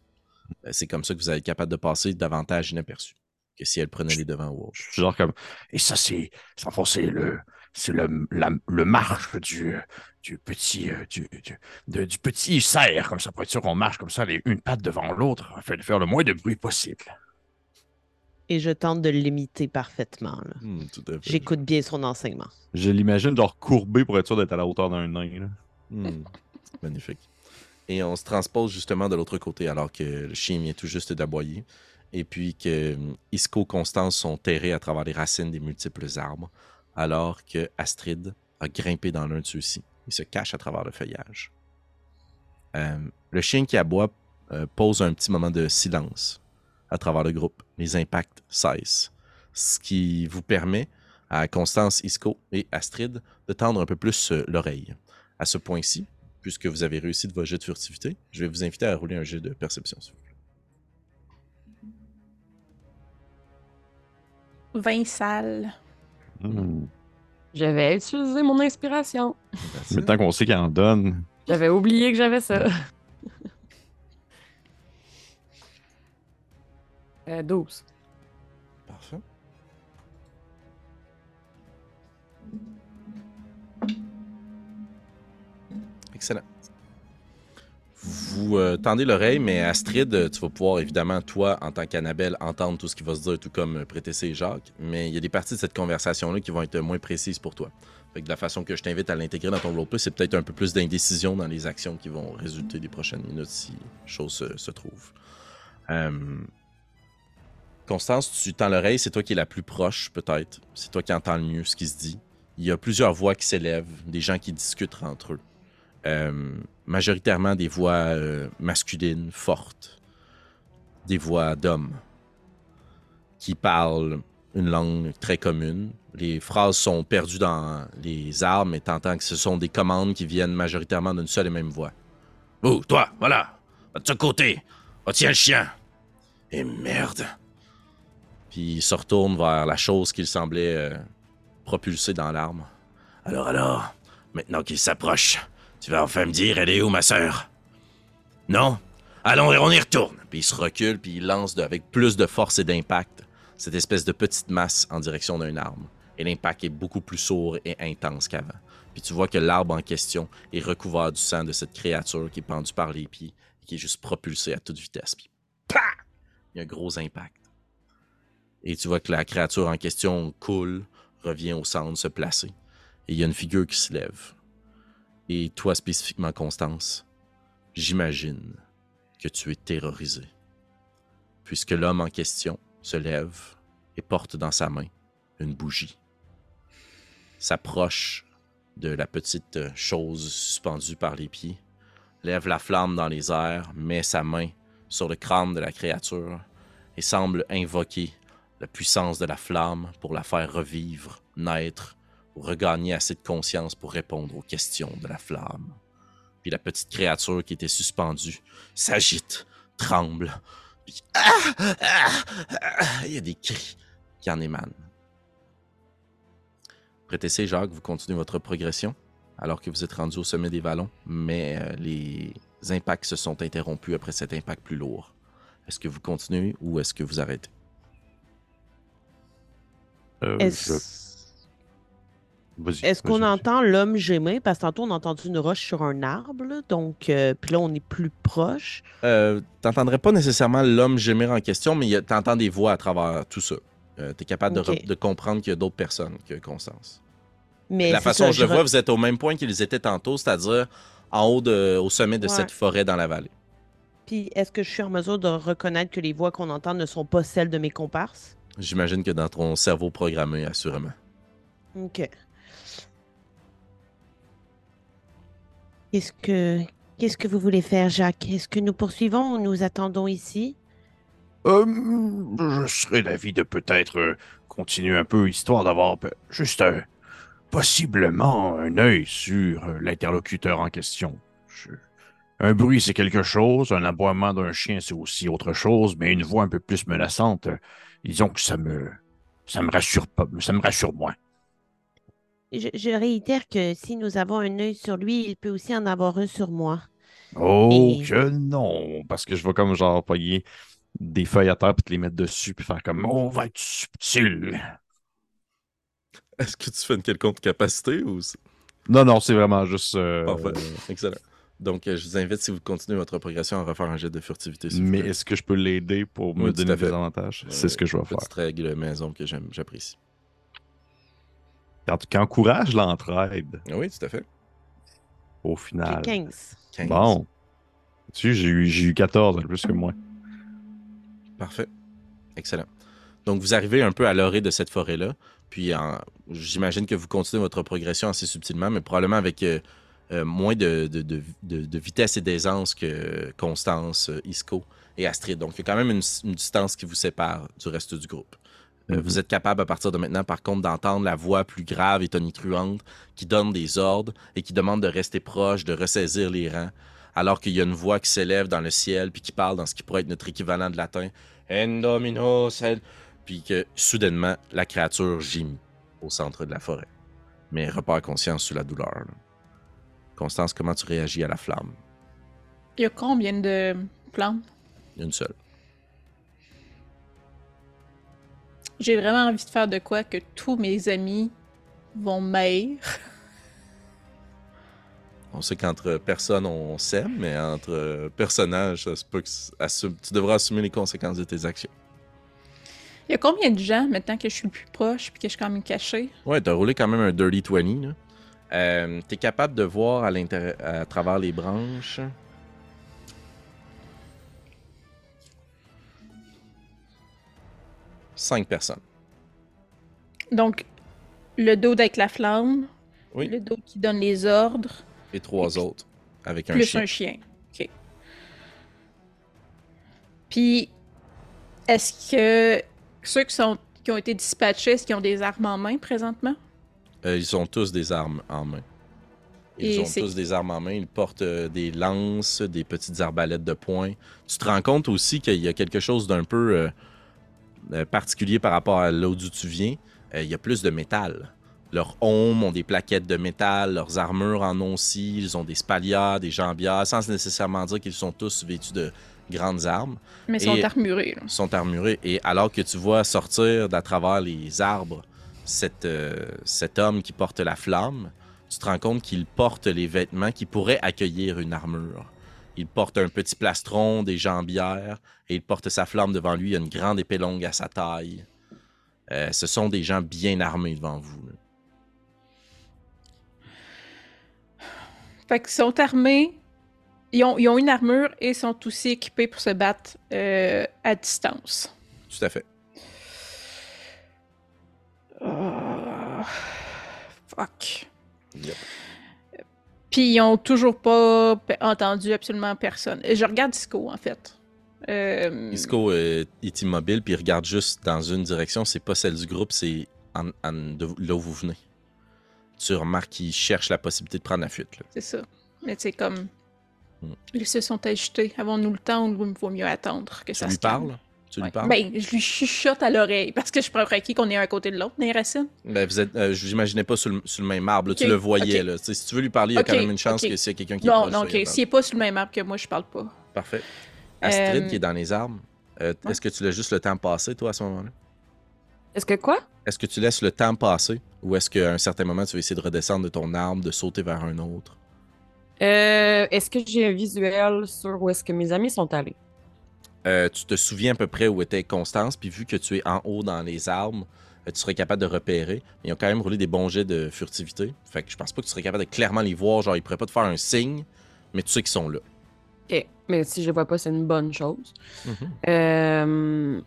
Euh, C'est comme ça que vous allez être capable de passer davantage inaperçu que si elle prenait les devants ou autre. Je genre comme. Et ça, c'est, fond, c'est le, c'est le, la- le marche du, du petit, euh, du, du, de- du petit cerf, comme ça, pour être sûr qu'on marche comme ça, les, une patte devant l'autre, afin de faire le moins de bruit possible. Et je tente de l'imiter parfaitement. là. Hmm, tout à fait. J'écoute bien son enseignement. Je l'imagine genre courbé pour être sûr d'être à la hauteur d'un nain. là. Hmm, Magnifique. Et on se transpose justement de l'autre côté alors que le chien vient tout juste d'aboyer et puis que hum, Isco Constance sont terrés à travers les racines des multiples arbres alors que Astrid a grimpé dans l'un de ceux-ci et se cache à travers le feuillage. Euh, le chien qui aboie euh, pose un petit moment de silence à travers le groupe. Les impacts cessent, ce qui vous permet à Constance, Isco et Astrid de tendre un peu plus euh, l'oreille. À ce point-ci, puisque vous avez réussi de vos jets de furtivité, je vais vous inviter à rouler un jet de perception. s'il vous plaît. 20 salles. Hmm. Je vais utiliser mon inspiration. It. Maintenant qu'on sait qu'il en donne. J'avais oublié que j'avais ça. <laughs> Euh, 12. Parfait. Excellent. Vous euh, tendez l'oreille, mais Astrid, euh, tu vas pouvoir évidemment, toi, en tant qu'Annabelle, entendre tout ce qui va se dire, tout comme euh, Prétessé et Jacques. Mais il y a des parties de cette conversation-là qui vont être moins précises pour toi. Fait que de la façon que je t'invite à l'intégrer dans ton roleplay, c'est peut-être un peu plus d'indécision dans les actions qui vont résulter des prochaines minutes si chose se, se trouve. Constance, tu tends l'oreille, c'est toi qui es la plus proche, peut-être. C'est toi qui entends le mieux ce qui se dit. Il y a plusieurs voix qui s'élèvent, des gens qui discutent entre eux. Euh, majoritairement des voix euh, masculines, fortes. Des voix d'hommes qui parlent une langue très commune. Les phrases sont perdues dans les arbres, mais t'entends que ce sont des commandes qui viennent majoritairement d'une seule et même voix. Oh, toi, voilà, va de ce côté, retiens le chien. Et merde. Puis il se retourne vers la chose qu'il semblait euh, propulser dans l'arbre. Alors, alors, maintenant qu'il s'approche, tu vas enfin me dire, elle est où, ma sœur? Non? Allons, on y retourne. Puis il se recule, puis il lance avec plus de force et d'impact cette espèce de petite masse en direction d'un arbre. Et l'impact est beaucoup plus sourd et intense qu'avant. Puis tu vois que l'arbre en question est recouvert du sang de cette créature qui est pendue par les pieds et qui est juste propulsée à toute vitesse. Puis PAH! Il y a un gros impact. Et tu vois que la créature en question coule, revient au centre, se placer. Et il y a une figure qui se lève. Et toi spécifiquement, Constance, j'imagine que tu es terrorisé. Puisque l'homme en question se lève et porte dans sa main une bougie. S'approche de la petite chose suspendue par les pieds, lève la flamme dans les airs, met sa main sur le crâne de la créature et semble invoquer la puissance de la flamme pour la faire revivre, naître ou regagner assez de conscience pour répondre aux questions de la flamme. Puis la petite créature qui était suspendue s'agite, tremble, puis ah, ah, ah, il y a des cris qui en émanent. Prêtez Jacques, vous continuez votre progression alors que vous êtes rendu au sommet des vallons, mais euh, les impacts se sont interrompus après cet impact plus lourd. Est-ce que vous continuez ou est-ce que vous arrêtez? Euh, Est-ce- je- Vas-y. Est-ce qu'on entend l'homme gémir? Parce que tantôt, on a entendu une roche sur un arbre, là, donc, euh, puis là, on est plus proche. Euh, T'entendrais pas nécessairement l'homme gémir en question, mais t'entends des voix à travers tout ça. Euh, T'es capable de, comprendre qu'il y a d'autres personnes que Constance. Mais la façon dont je le vois, vous êtes au même point qu'ils étaient tantôt, c'est-à-dire en haut de, au sommet de Ouais. cette forêt dans la vallée. Puis est-ce que je suis en mesure de reconnaître que les voix qu'on entend ne sont pas celles de mes comparses? J'imagine que dans ton cerveau programmé, assurément. OK. Qu'est-ce que qu'est-ce que vous voulez faire, Jacques? Est-ce que nous poursuivons ou nous attendons ici? Euh, je serais d'avis de peut-être euh, continuer un peu, histoire d'avoir juste un- possiblement un œil sur euh, l'interlocuteur en question. Un bruit, c'est quelque chose, un aboiement d'un chien, c'est aussi autre chose, mais une voix un peu plus menaçante, euh, disons que ça me, ça me rassure pas, ça me rassure moins. Je, je réitère que si nous avons un œil sur lui, il peut aussi en avoir un sur moi. Oh Et- que non! Parce que je vais comme genre payer des feuilles à terre puis te les mettre dessus puis faire comme On va être subtil. Est-ce que tu fais une quelconque capacité ou... Non, non, c'est vraiment juste. euh, Parfait. Excellent. Donc, euh, je vous invite, si vous continuez votre progression, à refaire un jet de furtivité. Mais est-ce que je peux l'aider pour me Oui, donner des avantages? Euh, C'est ce que je vais faire. Petite règle maison que j'aime, j'apprécie. Quand tu encourages l'entraide, Ah Oui, tout à fait. au final. 15. 15. Bon. Tu sais, j'ai eu, j'ai eu 14, plus que moi. Parfait. Excellent. Donc, vous arrivez un peu à l'orée de cette forêt-là. Puis, j'imagine que vous continuez votre progression assez subtilement, mais probablement avec euh, euh, moins de, de- de- de- de vitesse et d'aisance que Constance, euh, Isco et Astrid. Donc, il y a quand même une, une distance qui vous sépare du reste du groupe. Euh. Vous êtes capable à partir de maintenant, par contre, d'entendre la voix plus grave et tonitruante qui donne des ordres et qui demande de rester proche, de ressaisir les rangs, alors qu'il y a une voix qui s'élève dans le ciel puis qui parle dans ce qui pourrait être notre équivalent de latin. Endomino, Puis que soudainement, la créature gémit au centre de la forêt. Mais repart conscience sous la douleur. là. Constance, comment tu réagis à la flamme? Il y a combien de plantes? Une seule. J'ai vraiment envie de faire de quoi que tous mes amis vont m'haïr. <laughs> On sait qu'entre personnes, on s'aime, mais entre personnages, ça se peut que c- assume- tu devras assumer les conséquences de tes actions. Il y a combien de gens maintenant que je suis plus proche puis que je suis quand même cachée? Ouais, t'as roulé quand même un Dirty 20. là. Euh, T'es capable de voir à, à travers les branches. Cinq personnes. Donc, le dos avec la flamme, Oui. le dos qui donne les ordres, Et trois autres avec un plus chien. un chien. OK. Puis, est-ce que ceux qui, sont, qui ont été dispatchés, est-ce qu'ils ont des armes en main présentement? Euh, ils ont tous des armes en main. Ils Et ont tous des armes en main. Ils portent euh, des lances, des petites arbalètes de poing. Tu te rends compte aussi qu'il y a quelque chose d'un peu euh, euh, particulier par rapport à là d'où tu viens. Euh, il y a plus de métal. Leurs hommes ont des plaquettes de métal, leurs armures en ont aussi. Ils ont des spalières, des jambières, sans nécessairement dire qu'ils sont tous vêtus de grandes armes. Mais ils sont armurés. là. sont armurés. Et alors que tu vois sortir d'à travers les arbres cet, euh, cet homme qui porte la flamme, tu te rends compte qu'il porte les vêtements qui pourraient accueillir une armure. Il porte un petit plastron, des jambières, et il porte sa flamme devant lui. Il a une grande épée longue à sa taille. Euh, ce sont des gens bien armés devant vous. là. Fait qu'ils sont armés, ils ont, ils ont une armure et sont aussi équipés pour se battre euh, à distance. Tout à fait. Ah, fuck. Yep. Puis ils ont toujours pas entendu absolument personne. Et Je regarde Disco, en fait. Euh, Isco euh, est immobile, puis il regarde juste dans une direction. C'est pas celle du groupe, c'est en, en- de là où vous venez. Tu remarques qu'il cherche la possibilité de prendre la fuite. C'est ça. Mais c'est comme. Hmm. Ils se sont agités. Avons-nous le temps ou il vaut mieux attendre que Tu ça lui se calme? Tu lui Ouais. parles? Ben, je lui chuchote à l'oreille parce que je prends acquis qu'on est un à côté de l'autre, les racines. Ben, vous êtes, euh, je l'imaginais pas sur le, sur le même arbre. là. Tu le voyais. Là. Si tu veux lui parler, il y a quand même une chance que s'il y a quelqu'un qui est Non, proche, non, ok. il S'il est pas sur le même arbre que moi, je parle pas. Parfait. Astrid, Euh, qui est dans les arbres, euh, ouais. est-ce que tu laisses juste le temps passer, toi, à ce moment-là? Est-ce que quoi? Est-ce que tu laisses le temps passer Ou est-ce qu'à un certain moment, tu vas essayer de redescendre de ton arbre, de sauter vers un autre? Euh, est-ce que j'ai un visuel sur où est-ce que mes amis sont allés? Euh, tu te souviens à peu près où était Constance, puis vu que tu es en haut dans les arbres, euh, tu serais capable de repérer. Ils ont quand même roulé des bons jets de furtivité. Fait que je pense pas que tu serais capable de clairement les voir. Genre, ils pourraient pas te faire un signe, mais tu sais qu'ils sont là. Ok, mais si je les vois pas, c'est une bonne chose. Euh,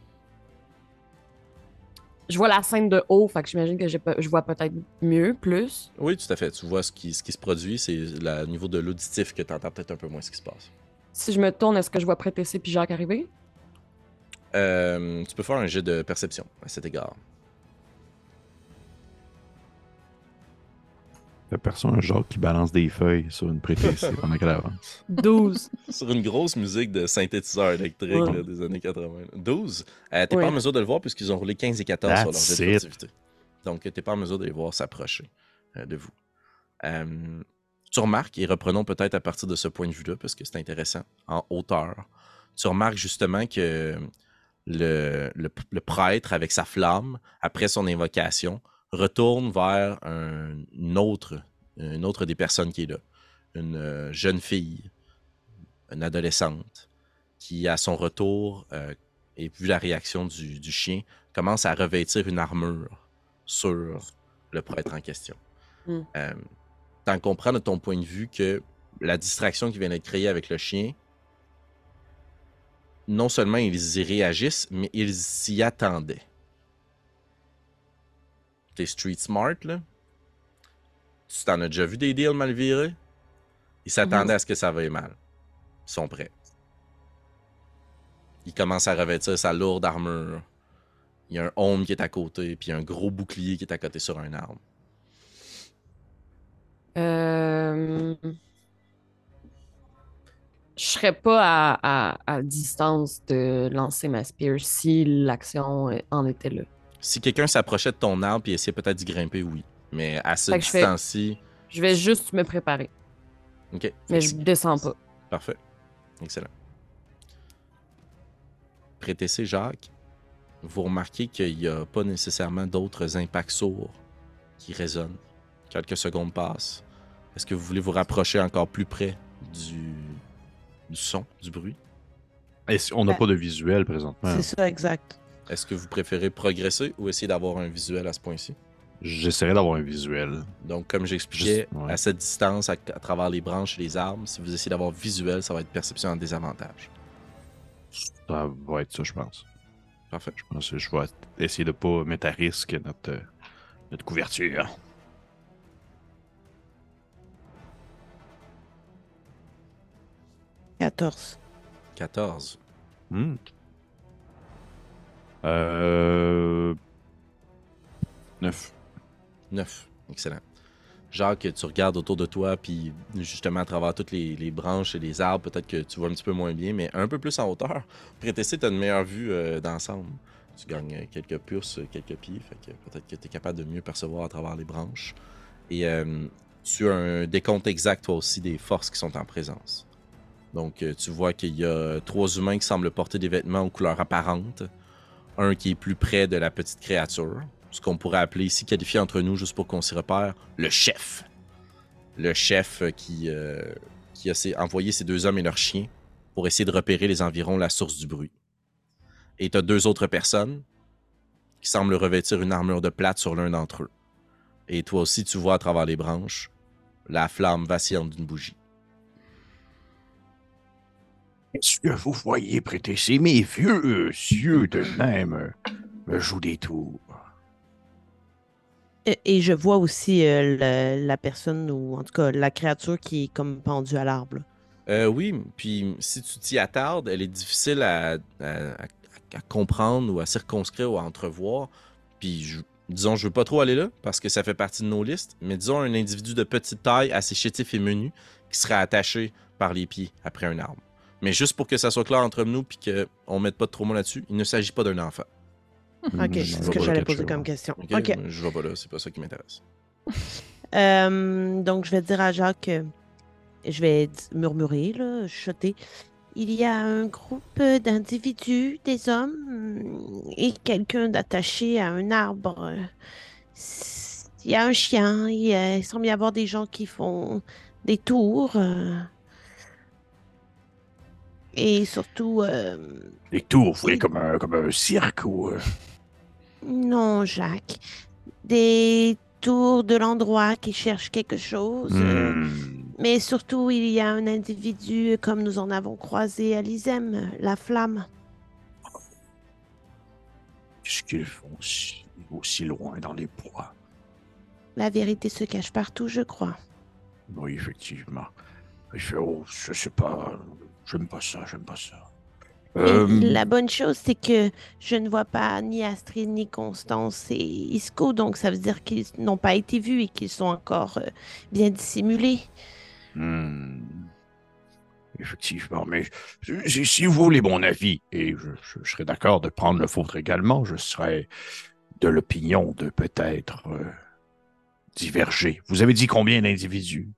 Je vois la scène de haut, fait que j'imagine que je vois peut-être mieux, plus. Oui, tout à fait. Tu vois ce qui, ce qui se produit. C'est le niveau de l'auditif que tu entends peut-être un peu moins ce qui se passe. Si je me tourne, est-ce que je vois Prétessé puis Jacques arriver? Euh, tu peux faire un jet de perception à cet égard. Personne, un genre qui balance des feuilles sur une prétessée <laughs> pendant qu'elle avance. 12. <laughs> Sur une grosse musique de synthétiseur électrique Ouais. là, des années 80. 12. Euh, t'es Ouais. pas en mesure de le voir puisqu'ils ont roulé 15 et 14 sur leur That's jet. Donc, t'es pas en mesure de les voir s'approcher euh, de vous. Euh, tu remarques, et reprenons peut-être à partir de ce point de vue-là, parce que c'est intéressant, en hauteur, tu remarques justement que le, le- le prêtre, avec sa flamme, après son invocation, retourne vers un, une, autre, une autre des personnes qui est là. Une euh, jeune fille, une adolescente, qui, à son retour, euh, et vu la réaction du, du chien, commence à revêtir une armure sur le prêtre en question. Mm. Euh, T'en comprends de ton point de vue que la distraction qui vient d'être créée avec le chien, non seulement ils y réagissent, mais ils s'y attendaient. T'es street smart, là. Tu t'en as déjà vu des deals mal virés? Ils s'attendaient à ce que ça veuille mal. Ils sont prêts. Il commence à revêtir sa lourde armure. Il y a un homme qui est à côté, puis il y a un gros bouclier qui est à côté sur un arbre. Euh... Je serais pas à, à- à distance de lancer ma spear si l'action en était là. Si quelqu'un s'approchait de ton arbre et essayait peut-être d'y grimper, oui. Mais à ce Fait que je fais- distance-ci. Je vais juste me préparer, Ok. mais je descends pas. Parfait. Excellent. Prétessé Jacques, vous remarquez qu'il n'y a pas nécessairement d'autres impacts sourds qui résonnent. Quelques secondes passent. Est-ce que vous voulez vous rapprocher encore plus près du, du son, du bruit? On n'a Ben, pas de visuel présentement. C'est ça, exact. Est-ce que vous préférez progresser ou essayer d'avoir un visuel à ce point-ci? J'essaierai d'avoir un visuel. Donc, comme j'expliquais, Juste- ouais. à cette distance, à, à travers les branches et les arbres, si vous essayez d'avoir visuel, ça va être perception en désavantage. Ça va être ça, je pense. Parfait. Je pense que je vais essayer de pas mettre à risque notre, euh, notre couverture. « 14. 14. Hmm. Euh... 9. 9. Excellent. Jacques, tu regardes autour de toi, puis justement à travers toutes les, les branches et les arbres, peut-être que tu vois un petit peu moins bien, mais un peu plus en hauteur. Prétessé, tu as une meilleure vue euh, d'ensemble. Tu gagnes euh, quelques pouces, euh, quelques pieds, fait que peut-être que tu es capable de mieux percevoir à travers les branches. Et euh, tu as un décompte exact, toi aussi, des forces qui sont en présence. Donc, euh, tu vois qu'il y a trois humains qui semblent porter des vêtements aux couleurs apparentes. Un qui est plus près de la petite créature, ce qu'on pourrait appeler ici, qualifié entre nous, juste pour qu'on s'y repère, le chef. Le chef euh, qui, euh, qui a envoyé ses deux hommes et leurs chiens pour essayer de repérer les environs, la source du bruit. Et tu deux autres personnes qui semblent revêtir une armure de plate sur l'un d'entre eux. Et toi aussi, tu vois à travers les branches la flamme vacillante d'une bougie. Est-ce que vous voyez prêter ces mes vieux yeux de même euh, me jouent des tours? Et, et je vois aussi euh, le- la personne, ou en tout cas la créature qui est comme pendue à l'arbre. Euh, oui, puis si tu t'y attardes, elle est difficile à, à- à- à comprendre ou à circonscrire ou à entrevoir. Puis, je- disons, je veux pas trop aller là parce que ça fait partie de nos listes, mais disons un individu de petite taille, assez chétif et menu, qui serait attaché par les pieds après un arbre. Mais juste pour que ça soit clair entre nous puis qu'on mette pas de trop mots là-dessus, il ne s'agit pas d'un enfant. Ok, Hmm, c'est ce que j'allais poser comme question. Ok. Je vais pas là, c'est pas ça qui m'intéresse. <laughs> Euh, donc, je vais dire à Jacques, euh, je vais murmurer, là, chuchoter. Il y a un groupe d'individus, des hommes, hum, et quelqu'un d'attaché à un arbre. Il y a un chien, il, y a- il semble y avoir des gens qui font des tours. Euh, et surtout, euh, Les tours, vous voyez, comme un, comme un cirque ou. euh, non, Jacques, des tours de l'endroit qui cherchent quelque chose. euh, hmm, mais surtout, il y a un individu comme nous en avons croisé à l'Isem, la flamme. Qu'est-ce qu'ils font si, aussi loin dans les bois? La vérité se cache partout, je crois. Oui, effectivement. Je, oh, je sais pas. J'aime pas ça, j'aime pas ça. Mais Euh, la bonne chose, c'est que je ne vois pas ni Astrid, ni Constance et Isco, donc ça veut dire qu'ils n'ont pas été vus et qu'ils sont encore euh, bien dissimulés. hmm, Effectivement, mais si, si vous voulez mon avis, et je, je- je serais d'accord de prendre le vôtre également, je serais de l'opinion de peut-être euh, diverger. Vous avez dit combien d'individus?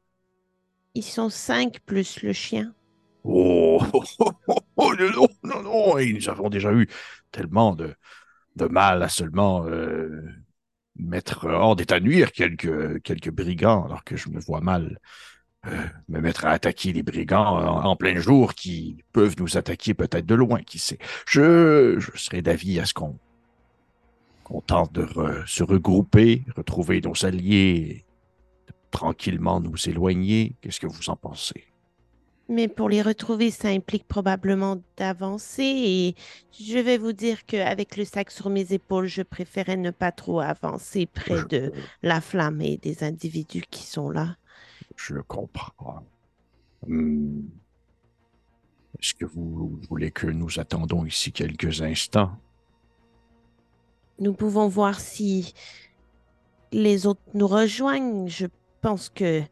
Ils sont cinq plus le chien. Oh, <laughs> oh, oh, oh, non, non, non, et nous avons déjà eu tellement de, mal à seulement euh, mettre hors d'état de nuire quelques, quelques brigands, alors que je me vois mal euh, me mettre à attaquer les brigands en, plein jour qui peuvent nous attaquer peut-être de loin, qui sait. Je, serais d'avis à ce qu'on tente de se regrouper, retrouver nos alliés, tranquillement nous éloigner. Qu'est-ce que vous en pensez? Mais pour les retrouver, ça implique probablement d'avancer et je vais vous dire qu'avec le sac sur mes épaules, je préférais ne pas trop avancer près de la flamme et des individus qui sont là. Je comprends. Hmm. Est-ce que vous voulez que nous attendons ici quelques instants? Nous pouvons voir si les autres nous rejoignent. Je pense que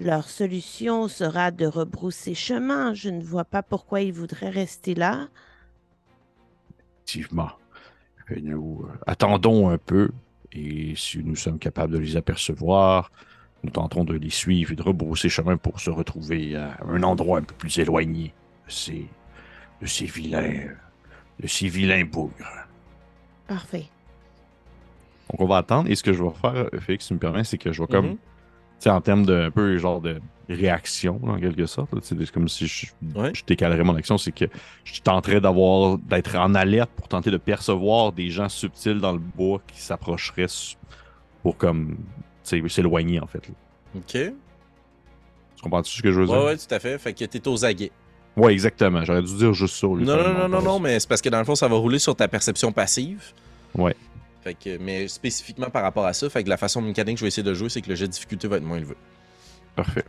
leur solution sera de rebrousser chemin. Je ne vois pas pourquoi ils voudraient rester là. Effectivement. Et nous euh, attendons un peu et si nous sommes capables de les apercevoir, nous tenterons de les suivre et de rebrousser chemin pour se retrouver à un endroit un peu plus éloigné de ces, de ces vilains, de ces vilains bougres. Parfait. Donc, on va attendre. Et ce que je vais faire, Félix, si tu me permets, c'est que je vais comme. Mhm. En termes peu genre de réaction, en quelque sorte. C'est comme si je, Ouais. je décalerais mon action. C'est que je tenterais d'avoir d'être en alerte pour tenter de percevoir des gens subtils dans le bois qui s'approcheraient pour comme s'éloigner en fait. là. OK. Tu comprends-tu ce que je veux dire? Ouais, tout à fait. Fait que t'es aux aguets. Ouais, exactement. J'aurais dû dire juste ça. de Non, non, non, non, non, mais c'est parce que dans le fond, ça va rouler sur ta perception passive. Ouais. Fait que, mais spécifiquement par rapport à ça, fait que la façon mécanique que je vais essayer de jouer, c'est que le jet de difficulté va être moins élevé. Parfait.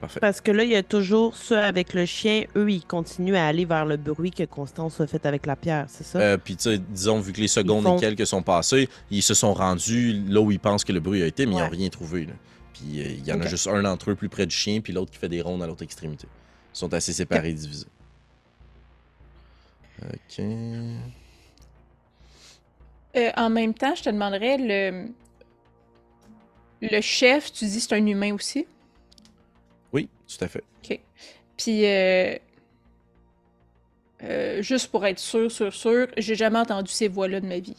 Parfait. Parce que là, il y a toujours ceux avec le chien. Eux, ils continuent à aller vers le bruit que Constance a fait avec la pierre, c'est ça? Euh, Puis, tu sais, disons, vu que les secondes font- et quelques sont passées, ils se sont rendus là où ils pensent que le bruit a été, mais ils n'ont rien trouvé. Puis, euh, il y en a juste un d'entre eux plus près du chien, puis l'autre qui fait des rondes à l'autre extrémité. Ils sont assez séparés et divisés. Ok. Euh, en même temps, je te demanderais, le, le chef, tu dis c'est un humain aussi? Oui, tout à fait. OK. Puis, euh, euh, juste pour être sûr, sûr, sûr, j'ai jamais entendu ces voix-là de ma vie.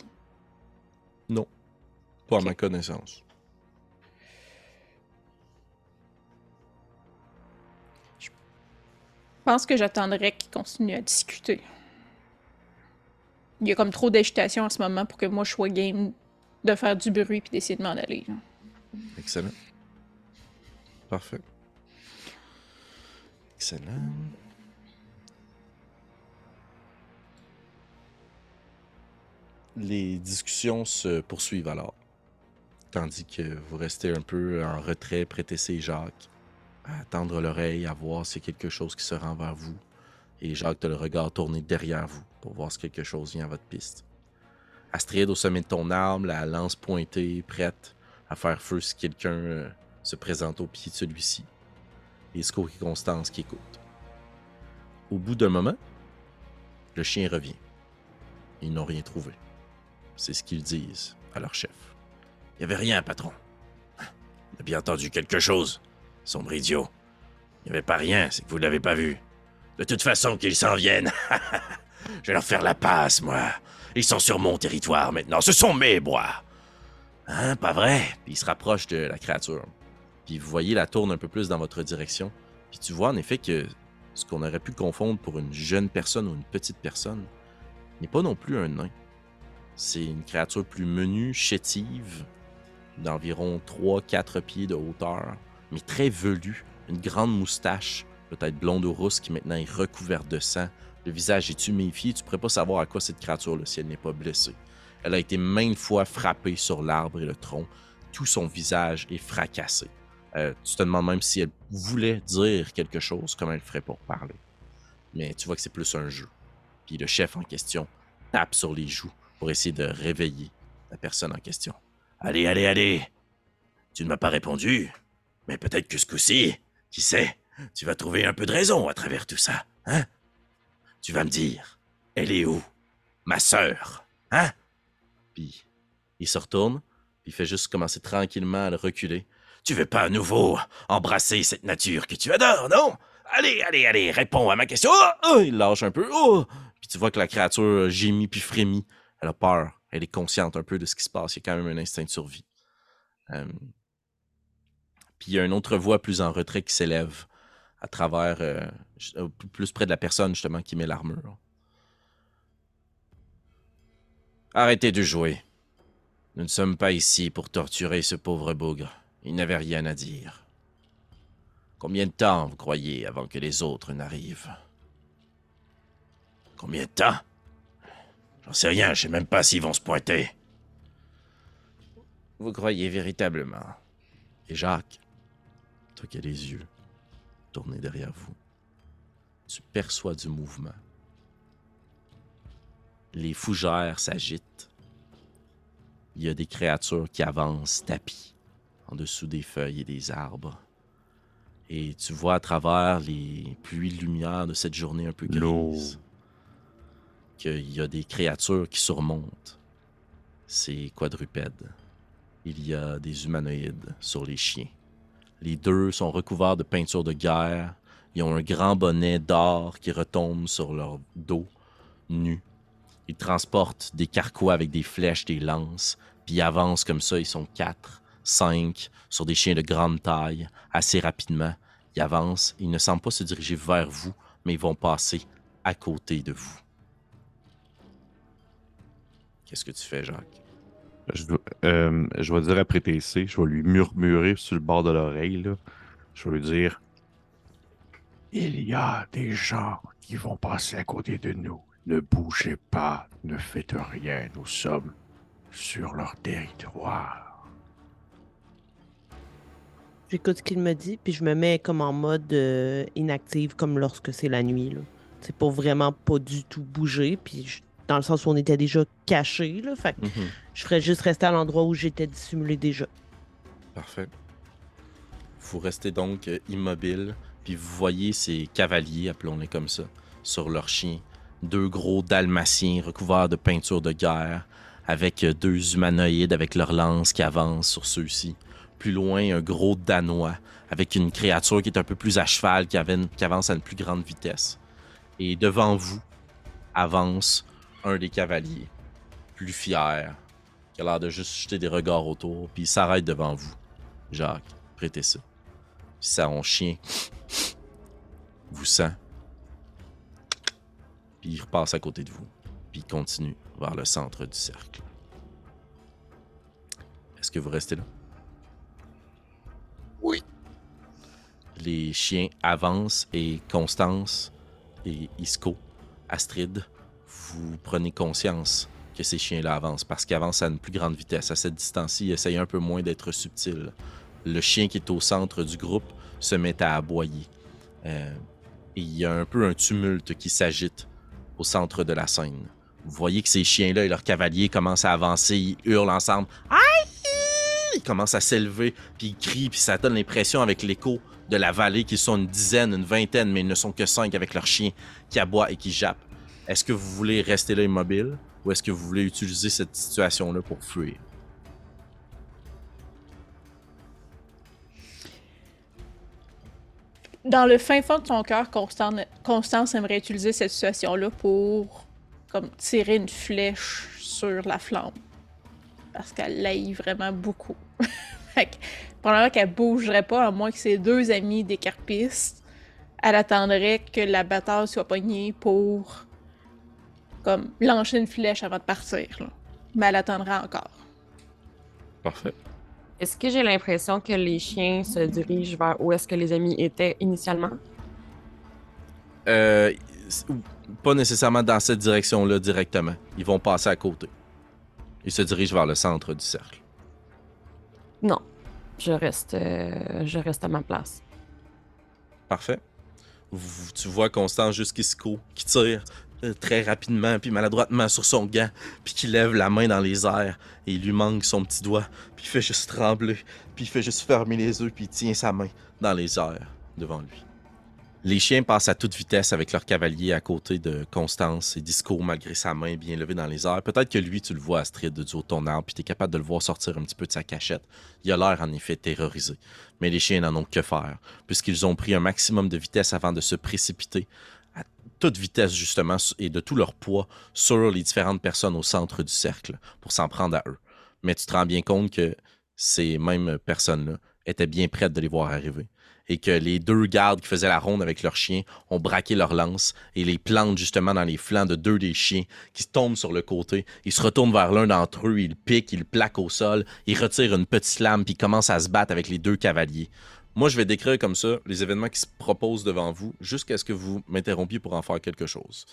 Pas à ma connaissance. Je pense que j'attendrais qu'ils continuent à discuter. Il y a comme trop d'agitation en ce moment pour que moi je sois game de faire du bruit puis d'essayer de m'en aller. Excellent. Parfait. Excellent. Les discussions se poursuivent alors. Tandis que vous restez un peu en retrait, prêtez Jacques, à tendre l'oreille, à voir s'il y a quelque chose qui se rend vers vous. Et Jacques, tu le regard tourné derrière vous pour voir si quelque chose vient à votre piste. Astrid, au sommet de ton arme, la lance pointée, prête à faire feu si quelqu'un euh, se présente au pied de celui-ci. Et et Constance qui écoutent. Au bout d'un moment, le chien revient. Ils n'ont rien trouvé. C'est ce qu'ils disent à leur chef. Il n'y avait rien, patron. On a bien entendu quelque chose, sombre idiot. Il n'y avait pas rien, c'est que vous ne l'avez pas vu. De toute façon, qu'ils s'en viennent. <laughs> Je vais leur faire la passe, moi. Ils sont sur mon territoire maintenant. Ce sont mes bois. Hein, pas vrai? Puis se rapproche de la créature. Puis vous voyez la tourne un peu plus dans votre direction. Puis tu vois en effet que ce qu'on aurait pu confondre pour une jeune personne ou une petite personne n'est pas non plus un nain. C'est une créature plus menue, chétive, d'environ 3-4 pieds de hauteur, mais très velue, une grande moustache, peut-être blonde ou rousse, qui maintenant est recouverte de sang. Le visage est humifié, tu ne pourrais pas savoir à quoi cette créature-là si elle n'est pas blessée. Elle a été maintes fois frappée sur l'arbre et le tronc. Tout son visage est fracassé. Euh, tu te demandes même si elle voulait dire quelque chose, comment elle ferait pour parler. Mais tu vois que c'est plus un jeu. Puis le chef en question tape sur les joues pour essayer de réveiller la personne en question. Allez, allez, allez. Tu ne m'as pas répondu. Mais peut-être que ce coup-ci, qui sait, tu vas trouver un peu de raison à travers tout ça, hein? Tu vas me dire, elle est où? Ma sœur, hein? Puis il se retourne, puis il fait juste commencer tranquillement à le reculer. Tu veux pas à nouveau embrasser cette nature que tu adores, non? Allez, allez, allez, réponds à ma question. Oh, oh, il lâche un peu. Oh! Puis tu vois que la créature gémit puis frémit. Elle a peur. Elle est consciente un peu de ce qui se passe. Il y a quand même un instinct de survie. Euh, Puis il y a une autre voix plus en retrait qui s'élève à travers, euh, euh, plus près de la personne justement qui met l'armure. Arrêtez de jouer. Nous ne sommes pas ici pour torturer ce pauvre bougre. Il n'avait rien à dire. Combien de temps vous croyez avant que les autres n'arrivent? Combien de temps? J'en sais rien, je sais même pas s'ils vont se pointer. Vous croyez véritablement. Et Jacques, toi les yeux tournés derrière vous, tu perçois du mouvement. Les fougères s'agitent. Il y a des créatures qui avancent tapis en dessous des feuilles et des arbres. Et tu vois à travers les pluies de lumière de cette journée un peu grise qu'il y a des créatures qui surmontent ces quadrupèdes. Il y a des humanoïdes sur les chiens. Les deux sont recouverts de peinture de guerre. Ils ont un grand bonnet d'or qui retombe sur leur dos, nu. Ils transportent des carquois avec des flèches, des lances, puis ils avancent comme ça. Ils sont quatre, cinq, sur des chiens de grande taille, assez rapidement. Ils avancent. Ils ne semblent pas se diriger vers vous, mais ils vont passer à côté de vous. Qu'est-ce que tu fais, Jacques? Euh, je vais dire après TC, je vais lui murmurer sur le bord de l'oreille. Je vais lui dire Il y a des gens qui vont passer à côté de nous. Ne bougez pas, ne faites rien, nous sommes sur leur territoire. J'écoute ce qu'il me dit, puis je me mets comme en mode euh, inactive, comme lorsque c'est la nuit. C'est pour vraiment pas du tout bouger, puis je- dans le sens où on était déjà cachés, là, fait que je ferais juste rester à l'endroit où j'étais dissimulé déjà. Parfait. Vous restez donc euh, immobile, puis vous voyez ces cavaliers, appelons-les comme ça, sur leurs chiens. Deux gros dalmatiens recouverts de peinture de guerre, avec euh, deux humanoïdes avec leurs lances qui avancent sur ceux-ci. Plus loin, un gros danois, avec une créature qui est un peu plus à cheval, qui, avait- qui avance à une plus grande vitesse. Et devant vous avance un des cavaliers, plus fier, qui a l'air de juste jeter des regards autour, puis il s'arrête devant vous. Jacques, prêtez ça. Puis son chien <coughs> vous sent. Puis il repasse à côté de vous. Puis il continue vers le centre du cercle. Est-ce que vous restez là? Oui. Les chiens avancent et Constance et Isco, Astrid, vous prenez conscience que ces chiens-là avancent parce qu'ils avancent à une plus grande vitesse. À cette distance-ci, ils essayent un peu moins d'être subtils. Le chien qui est au centre du groupe se met à aboyer. Euh, il y a un peu un tumulte qui s'agite au centre de la scène. Vous voyez que ces chiens-là et leurs cavaliers commencent à avancer, ils hurlent ensemble. Ils commencent à s'élever, puis ils crient, puis ça donne l'impression avec l'écho de la vallée qu'ils sont une dizaine, une vingtaine, mais ils ne sont que cinq avec leurs chiens qui aboient et qui jappent. Est-ce que vous voulez rester là immobile ou est-ce que vous voulez utiliser cette situation-là pour fuir? Dans le fin fond de son cœur, Constance, aimerait utiliser cette situation-là pour comme tirer une flèche sur la flamme. parce qu'elle l'aille vraiment beaucoup. <laughs> fait que, probablement qu'elle bougerait pas, à moins que ses deux amis des carpistes, elle attendrait que la bataille soit pognée pour comme lancer une flèche avant de partir. là. Mais elle attendra encore. Parfait. Est-ce que j'ai l'impression que les chiens se dirigent vers où est-ce que les amis étaient initialement? Euh, pas nécessairement dans cette direction-là directement. Ils vont passer à côté. Ils se dirigent vers le centre du cercle. Non. Je reste, euh, je reste à ma place. Parfait. Vous- tu vois Constance jusqu'ici qui tire très rapidement puis maladroitement sur son gant, puis qui lève la main dans les airs et il lui manque son petit doigt, puis il fait juste trembler, puis il fait juste fermer les yeux puis tient sa main dans les airs devant lui. Les chiens passent à toute vitesse avec leur cavalier à côté de Constance et discours malgré sa main bien levée dans les airs. Peut-être que lui, tu le vois, Astrid, du haut de ton arbre, puis tu es capable de le voir sortir un petit peu de sa cachette. Il a l'air en effet terrorisé. Mais les chiens n'en ont que faire puisqu'ils ont pris un maximum de vitesse avant de se précipiter toute vitesse justement et de tout leur poids sur les différentes personnes au centre du cercle pour s'en prendre à eux. Mais tu te rends bien compte que ces mêmes personnes-là étaient bien prêtes de les voir arriver et que les deux gardes qui faisaient la ronde avec leurs chiens ont braqué leurs lances et les plantent justement dans les flancs de deux des chiens qui tombent sur le côté. Ils se retournent vers l'un d'entre eux, ils piquent, ils plaquent au sol, ils retirent une petite lame puis commencent à se battre avec les deux cavaliers. Moi, je vais décrire comme ça les événements qui se proposent devant vous jusqu'à ce que vous m'interrompiez pour en faire quelque chose.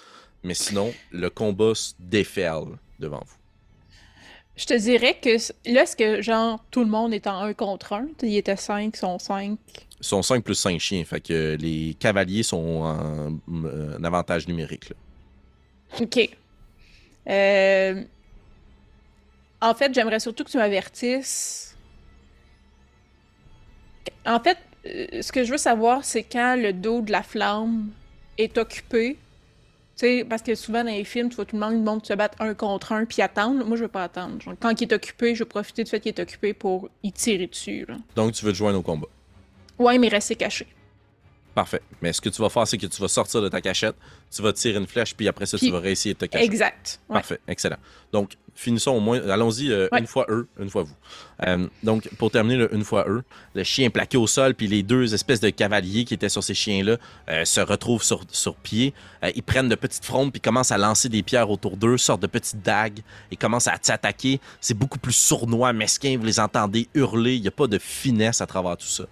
Mais sinon, le combat se déferle devant vous. Je te dirais que là, est-ce que genre tout le monde est en un contre un? Il était 5, sont 5. Ils sont 5 plus 5 chiens, fait que les cavaliers sont en, en avantage numérique. là. Ok. Euh, En fait, j'aimerais surtout que tu m'avertisses. En fait, euh, ce que je veux savoir, c'est quand le dos de la flamme est occupé. Tu sais, parce que souvent dans les films, tu vois tout le monde, le monde se battre un contre un puis attendre. Moi, je veux pas attendre. Genre, quand il est occupé, je veux profiter du fait qu'il est occupé pour y tirer dessus. là. Donc, tu veux te joindre au combat. Ouais, mais rester caché. Parfait. Mais ce que tu vas faire, c'est que tu vas sortir de ta cachette, tu vas tirer une flèche, puis après ça, Puis- tu vas réessayer de te cacher. Exact. Ouais. Parfait, excellent. Donc, finissons au moins. Allons-y euh, Ouais. une fois eux, une fois vous. Euh, donc, pour terminer le une fois eux, le chien est plaqué au sol, puis les deux espèces de cavaliers qui étaient sur ces chiens-là euh, se retrouvent sur, sur pied. Ils prennent de petites frondes, puis commencent à lancer des pierres autour d'eux, sortent de petites dagues, et commencent à t'attaquer. C'est beaucoup plus sournois, mesquin, vous les entendez hurler, il n'y a pas de finesse à travers tout ça.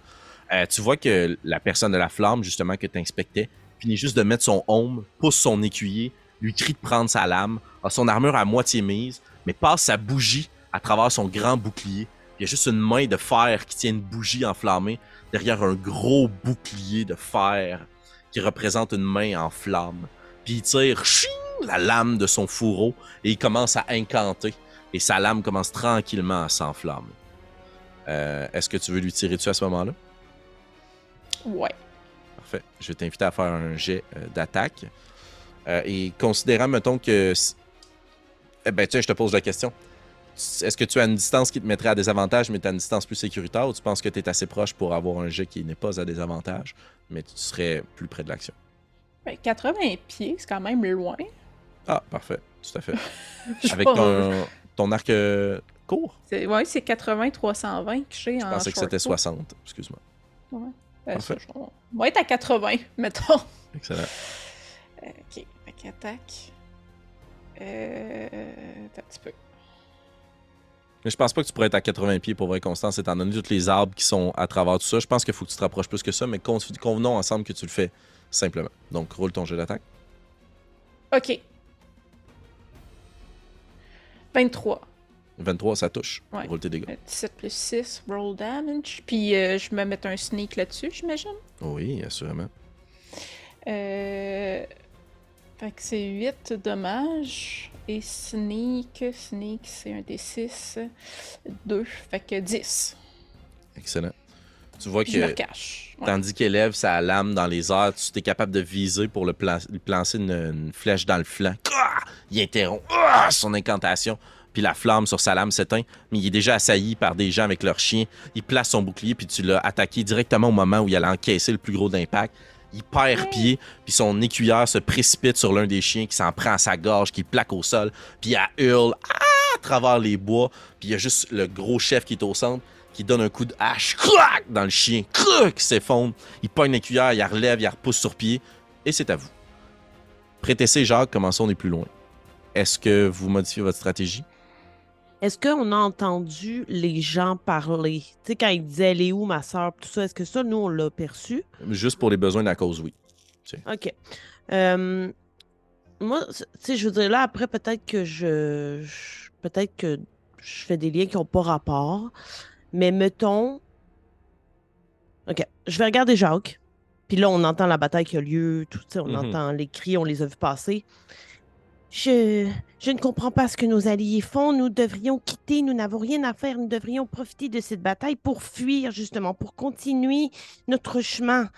Euh, tu vois que la personne de la flamme, justement, que tu inspectais, finit juste de mettre son homme, pousse son écuyer, lui crie de prendre sa lame, a son armure à moitié mise, mais passe sa bougie à travers son grand bouclier. Il y a juste une main de fer qui tient une bougie enflammée derrière un gros bouclier de fer qui représente une main en flamme. Puis il tire ching, la lame de son fourreau et il commence à incanter. Et sa lame commence tranquillement à s'enflammer. Euh, Est-ce que tu veux lui tirer dessus à ce moment-là? Ouais. Parfait. Je vais t'inviter à faire un jet euh, d'attaque. Euh, et considérant, mettons que. Eh ben, tiens, je te pose la question. Est-ce que tu as une distance qui te mettrait à désavantage, mais tu as une distance plus sécuritaire, ou tu penses que tu es assez proche pour avoir un jet qui n'est pas à désavantage, mais tu serais plus près de l'action? Ben, 80 pieds, c'est quand même loin. Ah, parfait. Tout à fait. <laughs> Je Avec sais ton, ton arc euh, court? Ouais, c'est 80-320 que j'ai Je en pensais que c'était bow. 60. Excuse-moi. Euh, Parfait. ça, On va être à 80, <laughs> mettons. Excellent. Euh, ok, fait qu'attaque. Euh. Attends un petit peu. Mais je pense pas que tu pourrais être à 80 pieds pour vrai, Constance, étant donné tous les arbres qui sont à travers tout ça. Je pense qu'il faut que tu te rapproches plus que ça, mais con- convenons ensemble que tu le fais simplement. Donc, roule ton jeu d'attaque. Ok. 23. 23, ça touche. Ouais. Roule tes dégâts. Euh, 17 plus 6, roll damage. Puis euh, je me mets un sneak là-dessus, j'imagine. Oui, assurément. Euh. Fait que c'est 8 dommages. Et sneak, sneak, c'est un D6. 2. Fait que 10. Excellent. Tu vois Puis je me que cache. Ouais. tandis qu'elle lève sa lame dans les airs, tu es capable de viser pour le plan- plancer une, une flèche dans le flanc. Ah! Il interrompt ah! son incantation. Puis la flamme sur sa lame s'éteint, mais il est déjà assailli par des gens avec leurs chiens. Il place son bouclier, puis tu l'as attaqué directement au moment où il allait encaisser le plus gros d'impact. Il perd pied, puis son écuyère se précipite sur l'un des chiens qui s'en prend à sa gorge, qui plaque au sol, puis elle hurle Ah, travers les bois, puis il y a juste le gros chef qui est au centre qui donne un coup de hache clac, dans le chien, clac, qui s'effondre. Il pogne les cuillères, il la relève, il la repousse sur pied, et c'est à vous. Prêtez Jacques, commençons, on est plus loin. Est-ce que vous modifiez votre stratégie? Est-ce qu'on a entendu les gens parler? Tu sais, quand ils disaient Elle est où ma soeur? Tout ça, est-ce que ça, nous, on l'a perçu? Juste pour les besoins de la cause, oui. OK. Euh, moi, tu sais, je veux dire, là, après, peut-être que je. je- peut-être que je fais des liens qui n'ont pas rapport. Mais mettons. OK. Je vais regarder Jacques. Puis là, on entend la bataille qui a lieu. Tout, on Mhm. entend les cris, on les a vus passer. Je, je ne comprends pas ce que nos alliés font. Nous devrions quitter. Nous n'avons rien à faire. Nous devrions profiter de cette bataille pour fuir, justement, pour continuer notre chemin.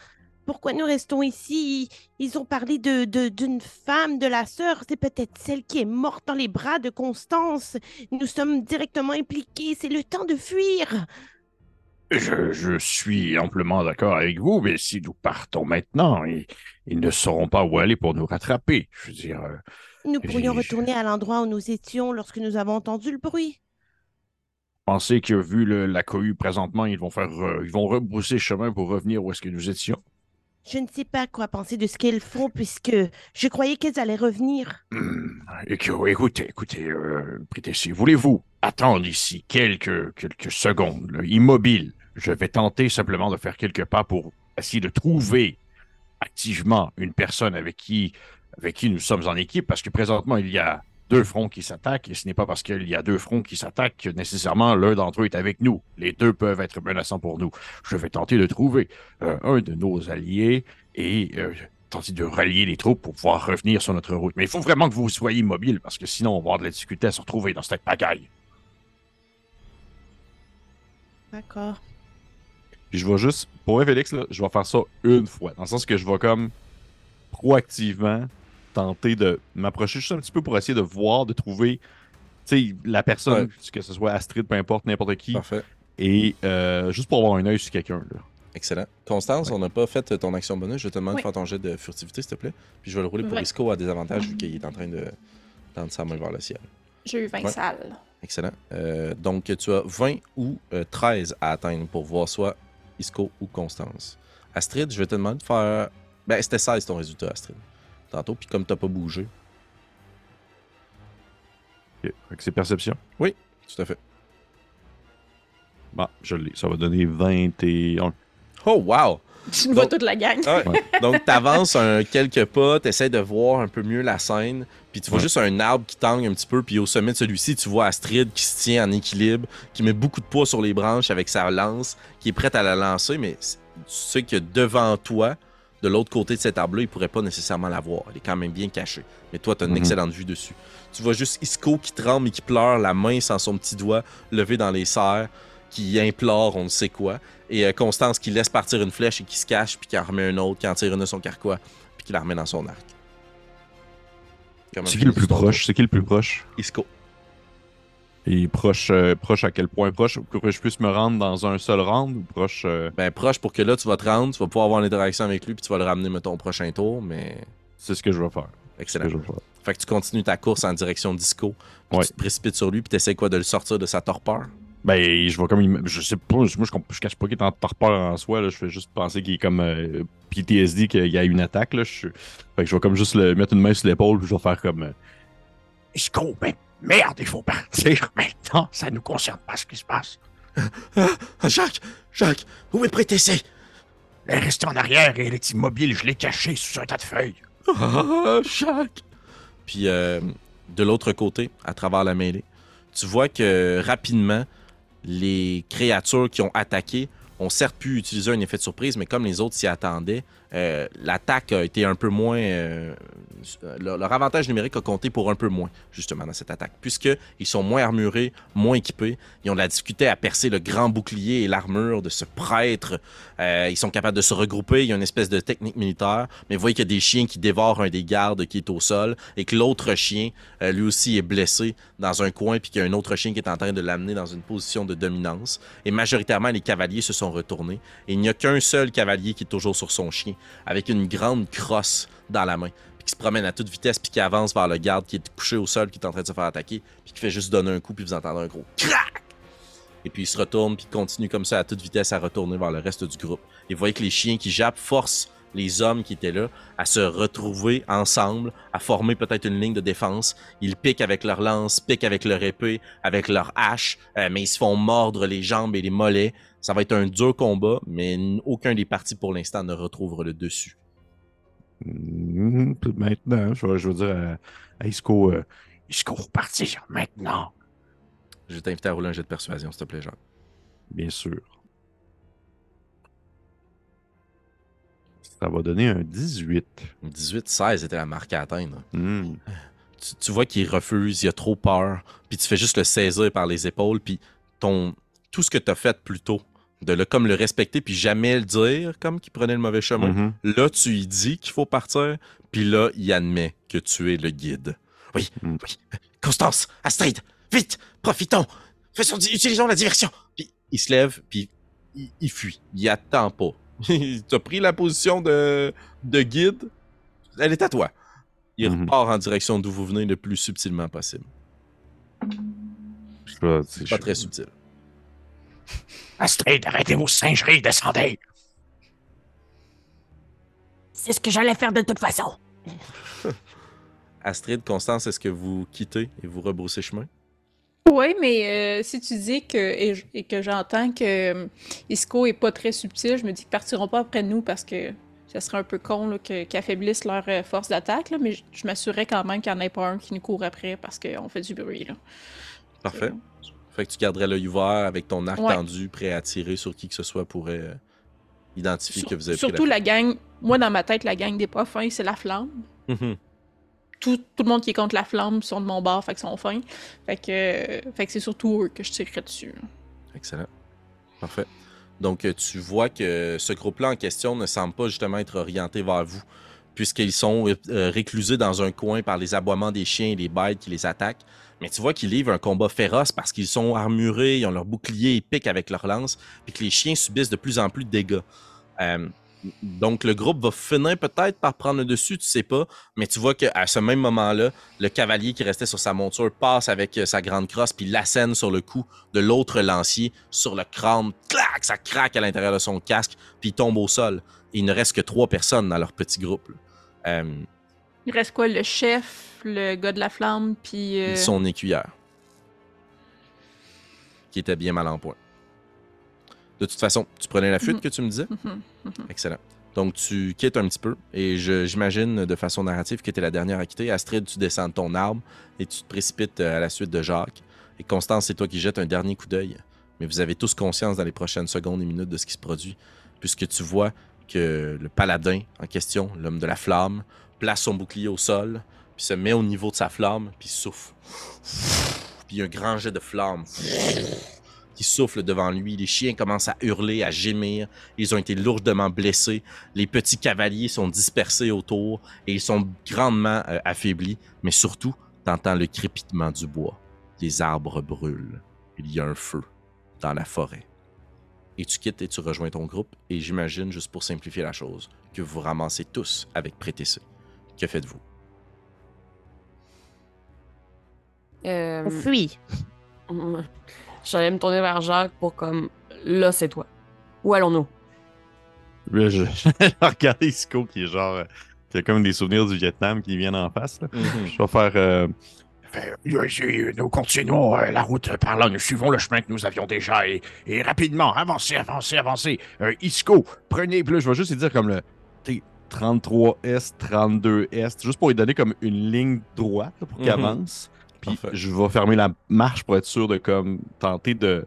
Pourquoi nous restons ici? Ils ont parlé de, d'une femme, de la sœur. C'est peut-être celle qui est morte dans les bras de Constance. Nous sommes directement impliqués. C'est le temps de fuir. Je, je suis amplement d'accord avec vous, mais si nous partons maintenant, ils, ils ne sauront pas où aller pour nous rattraper. Je veux dire, euh, Nous pourrions retourner à l'endroit où nous étions lorsque nous avons entendu le bruit. pensez que vu le- la cohue présentement, ils vont faire, euh, ils vont rebrousser chemin pour revenir où est-ce que nous étions? Je ne sais pas quoi penser de ce qu'elles font puisque je croyais qu'elles allaient revenir. <clears throat> Écou- Écoutez, écoutez, euh, Prétessé, voulez-vous attendre ici quelques, quelques secondes, là, immobile? Je vais tenter simplement de faire quelques pas pour essayer de trouver activement une personne avec qui, avec qui nous sommes en équipe, parce que présentement, il y a deux fronts qui s'attaquent, et ce n'est pas parce qu'il y a deux fronts qui s'attaquent que nécessairement l'un d'entre eux est avec nous. Les deux peuvent être menaçants pour nous. Je vais tenter de trouver euh, un de nos alliés et euh, tenter de rallier les troupes pour pouvoir revenir sur notre route. Mais il faut vraiment que vous soyez mobile, parce que sinon, on va avoir de la difficulté à se retrouver dans cette pagaille. D'accord. Puis je vais juste, pour vrai, Félix, là, je vais faire ça une fois. Dans le sens que je vais comme proactivement tenter de m'approcher juste un petit peu pour essayer de voir, de trouver, tu sais, la personne, que ce soit Astrid, peu importe, n'importe qui, Parfait. et euh, juste pour avoir un œil sur quelqu'un. là. Excellent. Constance, on n'a pas fait ton action bonus. Je te demande de faire ton jet de furtivité, s'il te plaît. Puis je vais le rouler pour Ouais. Isco à désavantage vu qu'il est en train de tendre sa main vers le ciel. J'ai eu 20 Ouais. salles. Excellent. Euh, donc, tu as 20 ou euh, 13 à atteindre pour voir soit Isco ou Constance. Astrid, je vais te demander de faire. Ben, c'était 16 ton résultat, Astrid. Tantôt, puis comme t'as pas bougé. Ok. Fait que c'est perception. Tout à fait. Bon, je l'ai. Ça va donner 21. Oh, wow! <laughs> Tu me vois toute la gang. Ouais. Donc, t'avances un quelques pas, t'essaies de voir un peu mieux la scène, puis tu vois Ouais. juste un arbre qui tangue un petit peu, puis au sommet de celui-ci, tu vois Astrid qui se tient en équilibre, qui met beaucoup de poids sur les branches avec sa lance, qui est prête à la lancer, mais tu sais que devant toi, de l'autre côté de cet arbre-là, il pourrait pas nécessairement la voir. Elle est quand même bien cachée. Mais toi, tu as une Mhm. excellente vue dessus. Tu vois juste Isco qui tremble et qui pleure, la main sans son petit doigt levé dans les serres, qui implore on ne sait quoi. Et euh, Constance qui laisse partir une flèche et qui se cache, puis qui en remet une autre, qui en tire une de son carquois, puis qui la remet dans son arc. C'est qui le plus proche? C'est qui le plus proche? Isco. Et proche, euh, proche à quel point? Proche pour que je puisse me rendre dans un seul round ou proche. euh, Ben, proche pour que là, tu vas te rendre, tu vas pouvoir avoir une interaction avec lui, puis tu vas le ramener, mettons, au prochain tour, mais. C'est ce que je vais faire. Excellent. que je vais faire. Fait que tu continues ta course en direction d'Isco, puis Ouais. tu te précipites sur lui, puis tu essaies quoi de le sortir de sa torpeur? Ben, je vais comme. Je sais pas. Moi, je, je cache pas qu'il est en torpeur en soi. Là. Je fais juste penser qu'il est comme euh, PTSD, qu'il y a une attaque. Là. Je, fait que je vais comme juste le, mettre une main sur l'épaule, puis je vais faire comme. euh, Isco, ben merde, il faut partir maintenant. Ça nous concerne pas ce qui se passe. Ah, Jacques! Jacques! Où est Prétessé? Elle est restée en arrière et elle est immobile. Je l'ai cachée sous un tas de feuilles. Ah, Jacques! Puis euh, de l'autre côté, à travers la mêlée, tu vois que rapidement, les créatures qui ont attaqué ont certes pu utiliser un effet de surprise, mais comme les autres s'y attendaient, euh, l'attaque a été un peu moins. euh, leur, avantage numérique a compté pour un peu moins, justement, dans cette attaque, puisqu'ils sont moins armurés, moins équipés. Ils ont de la à percer le grand bouclier et l'armure de ce prêtre. Euh, ils sont capables de se regrouper. Il y a une espèce de technique militaire, mais vous voyez qu'il y a des chiens qui dévorent un des gardes qui est au sol et que l'autre chien, lui aussi, est blessé dans un coin, puis qu'il y a un autre chien qui est en train de l'amener dans une position de dominance. Et majoritairement, les cavaliers se sont retournés. Et il n'y a qu'un seul cavalier qui est toujours sur son chien, avec une grande crosse dans la main, puis qui se promène à toute vitesse, puis qui avance vers le garde qui est couché au sol, qui est en train de se faire attaquer, puis qui fait juste donner un coup, puis vous entendez un gros crac! Et puis il se retourne, puis continue comme ça à toute vitesse à retourner vers le reste du groupe. Et vous voyez que les chiens qui jappent forcent les hommes qui étaient là à se retrouver ensemble, à former peut-être une ligne de défense. Ils piquent avec leur lance, piquent avec leur épée, avec leur hache, euh, mais ils se font mordre les jambes et les mollets. Ça va être un dur combat, mais aucun des partis pour l'instant ne retrouvera le dessus. Mhm, tout Maintenant, je, veux dire à, à Isco, euh, Isco, partir maintenant. Je vais t'inviter à rouler un jet de persuasion, s'il te plaît, Jacques. bien sûr. Ça va donner un 18. 18-16 était la marque à atteindre. Tu, tu vois qu'il refuse, il a trop peur, puis tu fais juste le saisir par les épaules, puis ton tout ce que tu as fait plus tôt, de le, comme le respecter, puis jamais le dire, comme qu'il prenait le mauvais chemin, Mhm. là, tu lui dis qu'il faut partir, puis là, il admet que tu es le guide. Oui, Mm. oui. Constance, Astrid, vite, profitons, faisons, utilisons la diversion. Puis il se lève, puis il, il fuit, il attend pas. <laughs> tu as pris la position de, de guide, elle est à toi. Il Mhm. repart en direction d'où vous venez le plus subtilement possible. C'est pas très subtil. Astrid, arrêtez vos singeries, descendez. C'est ce que j'allais faire de toute façon. <laughs> Astrid, Constance, est-ce que vous quittez et vous rebroussez chemin? Oui, mais euh, si tu dis que et, que j'entends que euh, Isco est pas très subtil, je me dis qu'ils partiront pas après nous parce que ça serait un peu con qu'ils affaiblissent leur euh, force d'attaque, mais je, je m'assurerais quand même qu'il n'y en ait pas un qui nous court après parce qu'on fait du bruit. Là. Parfait. Fait que tu garderais l'œil ouvert avec ton arc Ouais. tendu, prêt à tirer sur qui que ce soit pourrait euh, identifier Sur- que vous avez surtout la gang, moi dans ma tête, la gang des pas fins, c'est la flamme. Mhm. Tout, tout le monde qui est contre la flamme sont de mon bord, fait qu'ils sont fins. Fait que, euh, fait que c'est surtout eux que je tirerais dessus. Excellent. Parfait. Donc, euh, tu vois que ce groupe-là en question ne semble pas justement être orienté vers vous, puisqu'ils sont euh, réclusés dans un coin par les aboiements des chiens et les bêtes qui les attaquent. Mais tu vois qu'ils livrent un combat féroce parce qu'ils sont armurés, ils ont leur bouclier, ils piquent avec leur lance, puis que les chiens subissent de plus en plus de dégâts. Euh, donc, le groupe va finir peut-être par prendre le dessus, tu sais pas, mais tu vois qu'à ce même moment-là, le cavalier qui restait sur sa monture passe avec euh, sa grande crosse, puis l'assène sur le cou de l'autre lancier sur le crâne. Clac! Ça craque à l'intérieur de son casque, puis il tombe au sol. Il ne reste que trois personnes dans leur petit groupe. Euh, Il reste quoi, le chef, le gars de la flamme, puis... euh, Son écuyère. Qui était bien mal en point. De toute façon, tu prenais la fuite Mhm. que tu me disais? mhm, mhm. Excellent. Donc, tu quittes un petit peu et j'imagine de façon narrative que tu es la dernière à quitter. Astrid, tu descends de ton arbre et tu te précipites euh, à la suite de Jacques. Et Constance, c'est toi qui jettes un dernier coup d'œil. Mais vous avez tous conscience dans les prochaines secondes et minutes de ce qui se produit, puisque tu vois que le paladin en question, l'homme de la flamme, place son bouclier au sol, puis se met au niveau de sa flamme, puis souffle. Puis un grand jet de flamme qui souffle devant lui. Les chiens commencent à hurler, à gémir. Ils ont été lourdement blessés. Les petits cavaliers sont dispersés autour et ils sont grandement euh, affaiblis. Mais surtout, t'entends le crépitement du bois. Les arbres brûlent. Il y a un feu dans la forêt. Et tu quittes et tu rejoins ton groupe. Et j'imagine, juste pour simplifier la chose, que vous ramassez tous avec Prétessé. Que faites-vous? Euh, On fuit. J'allais me tourner vers Jacques pour comme là c'est toi. Où allons-nous? Là, je, <laughs> je regarde Isco qui est genre. euh, qui a comme des souvenirs du Vietnam qui viennent en face. là. Je vais faire. euh, nous continuons euh, la route par là, nous suivons le chemin que nous avions déjà et, et rapidement, avancez, avancez, avancez. Euh, Isco, prenez là, je vais juste lui dire comme le tu sais, 33S, 32S, juste pour lui donner comme une ligne droite pour qu'il Mhm. avance. Puis Parfait. je vais fermer la marche pour être sûr de comme tenter de,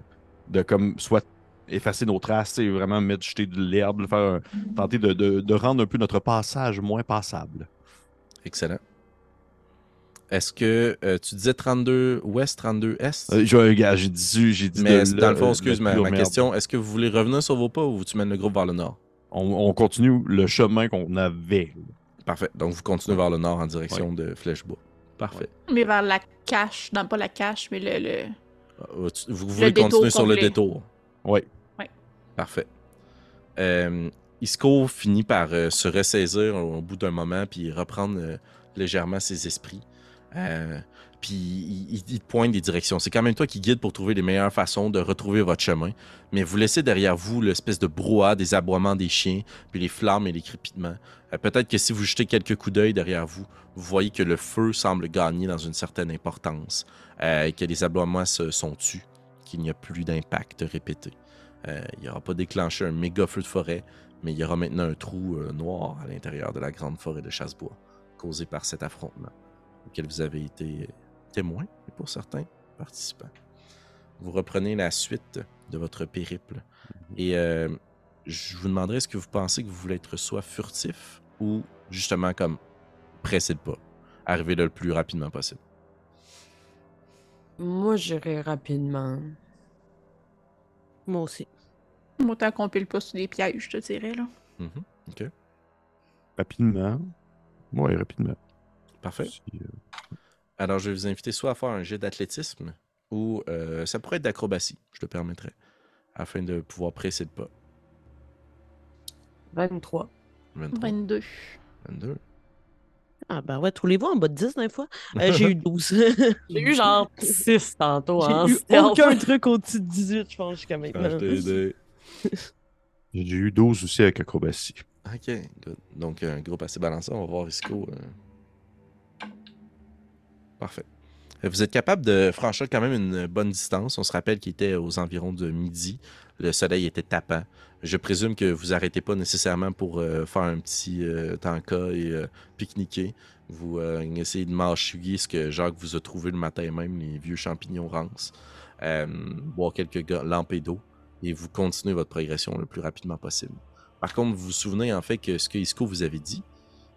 de comme soit effacer nos traces, sais, vraiment mettre jeter de l'herbe, faire un- tenter de, de- de rendre un peu notre passage moins passable. Excellent. Est-ce que euh, tu disais 32 ouest, 32 est? Euh, j'ai dit, j'ai dit Mais de dans le fond, euh, excuse la ma, question, est-ce que vous voulez revenir sur vos pas ou tu mènes le groupe vers le nord? On, on continue le chemin qu'on avait. Parfait. Donc vous continuez vers le nord en direction de Flèche-Bois. Parfait. Mais vers la cache, non pas la cache, mais le... le... Tu- Vous voulez continuer sur le détour? Oui. Parfait. Euh, Isco finit par euh, se ressaisir au, au bout d'un moment, puis reprendre euh, légèrement ses esprits. Puis il, te pointe des directions. C'est quand même toi qui guide pour trouver les meilleures façons de retrouver votre chemin. Mais vous laissez derrière vous l'espèce de brouhaha des aboiements des chiens, puis les flammes et les crépitements. Euh, Peut-être que si vous jetez quelques coups d'œil derrière vous, vous voyez que le feu semble gagner dans une certaine importance, euh, que les aboiements se sont tus, qu'il n'y a plus d'impact répété. Euh, il n'y aura pas déclenché un méga feu de forêt, mais il y aura maintenant un trou noir à l'intérieur de la grande forêt de Chassebois, causé par cet affrontement, auquel vous avez été euh, témoin, et pour certains, participants. Vous reprenez la suite de votre périple. Et euh, je vous demanderai, est-ce que vous pensez que vous voulez être soit furtif ou justement comme pressé de pas, arriver là le plus rapidement possible? Moi, j'irai rapidement. Moi aussi. Autant qu'on pile pas sur des pièges, je te dirais, là. Mhm. OK, Rapidement. Ouais, rapidement. parfait. Si, euh, Alors, je vais vous inviter soit à faire un jet d'athlétisme ou euh, ça pourrait être d'acrobatie, je te permettrai, afin de pouvoir presser le pas. 23. 23, 22. 22. Ah ben ouais, tous les voix en bas de 10 d'un fois. Euh, <laughs> j'ai eu 12. <laughs> J'ai eu genre 6 tantôt, J'ai hein. eu aucun truc au-dessus de 18, je pense, jusqu'à maintenant. Ah. <laughs> J'ai eu 12 aussi avec acrobatie. Ok, good. Donc, un groupe assez balancé. On va voir Isco. euh. Parfait. Euh, Vous êtes capable de franchir quand même une bonne distance. On se rappelle qu'il était aux environs de midi. Le soleil était tapant. Je présume que vous arrêtez pas nécessairement pour euh, faire un petit euh, tanka et pique-niquer. Vous essayez de mâchouiller ce que Jacques vous a trouvé le matin même, les vieux champignons rances. Boire quelques lampées d'eau. Et vous continuez votre progression le plus rapidement possible. Par contre, vous vous souvenez en fait que ce que Isco vous avait dit,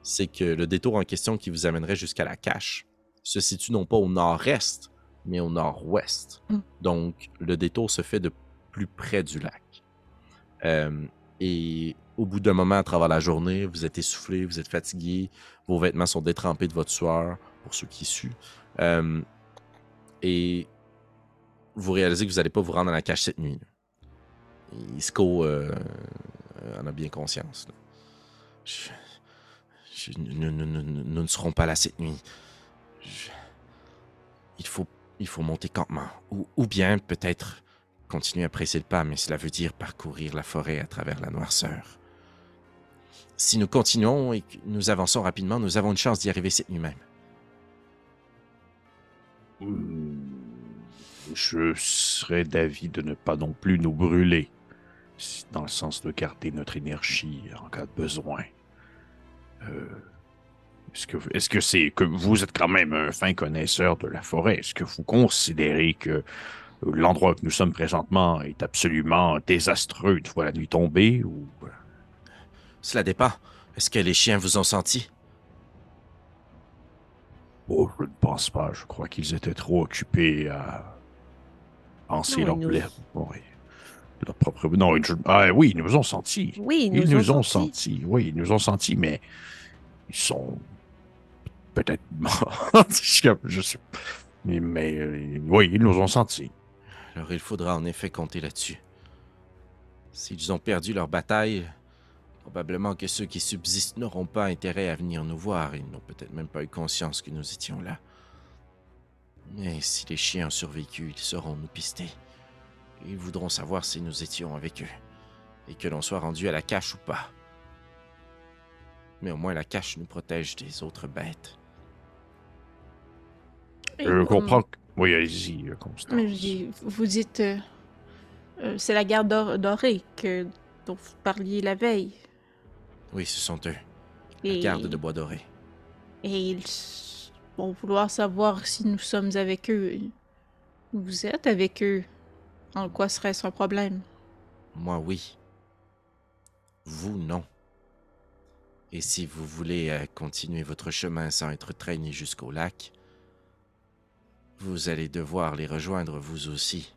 c'est que le détour en question qui vous amènerait jusqu'à la cache se situe non pas au nord-est, mais au nord-ouest. Mm. Donc, le détour se fait de plus près du lac. Euh, et au bout d'un moment, à travers la journée, vous êtes essoufflé, vous êtes fatigué, vos vêtements sont détrempés de votre sueur, pour ceux qui suent. Euh, et vous réalisez que vous n'allez pas vous rendre à la cache cette nuit. Isco euh, en a bien conscience. là. Je- je- nous, nous- nous- nous- nous ne serons pas là cette nuit. Il, faut, il faut monter campement. Ou, ou bien peut-être continuer à presser le pas, mais cela veut dire parcourir la forêt à travers la noirceur. Si nous continuons et que nous avançons rapidement, nous avons une chance d'y arriver cette nuit même. Je serais d'avis de ne pas non plus nous brûler, dans le sens de garder notre énergie en cas de besoin. Euh, est-ce que est-ce que c'est que vous êtes quand même un fin connaisseur de la forêt? Est-ce que vous considérez que l'endroit où nous sommes présentement est absolument désastreux une fois la nuit tombée ou euh, Cela dépend. Est-ce que les chiens vous ont senti? Oh, je ne pense pas. Je crois qu'ils étaient trop occupés à penser Non, leur, leur propre. Non, ah, oui, ils nous ont sentis. Oui, Ils nous, ont sentis. Oui, ils nous ont sentis, mais ils sont peut-être <laughs> sais. Mais, mais, euh, oui, ils nous ont sentis. Alors il faudra en effet compter là-dessus. S'ils ont perdu leur bataille, probablement que ceux qui subsistent n'auront pas intérêt à venir nous voir. Ils n'ont peut-être même pas eu conscience que nous étions là. Mais si les chiens ont survécu, ils sauront nous pister. Ils voudront savoir si nous étions avec eux. Et que l'on soit rendu à la cache ou pas. Mais au moins la cache nous protège des autres bêtes. Je comme- comprends. que- Oui, allez-y, euh, Constance. Mais je dis, vous dites, euh, euh, c'est la garde dor- dorée que, dont vous parliez la veille. Oui, ce sont eux. La Et, garde de bois doré. et ils vont vouloir savoir si nous sommes avec eux. Vous êtes avec eux. En quoi serait-ce un problème? Moi, oui. Vous, non. Et si vous voulez euh, continuer votre chemin sans être traîné jusqu'au lac, vous allez devoir les rejoindre vous aussi.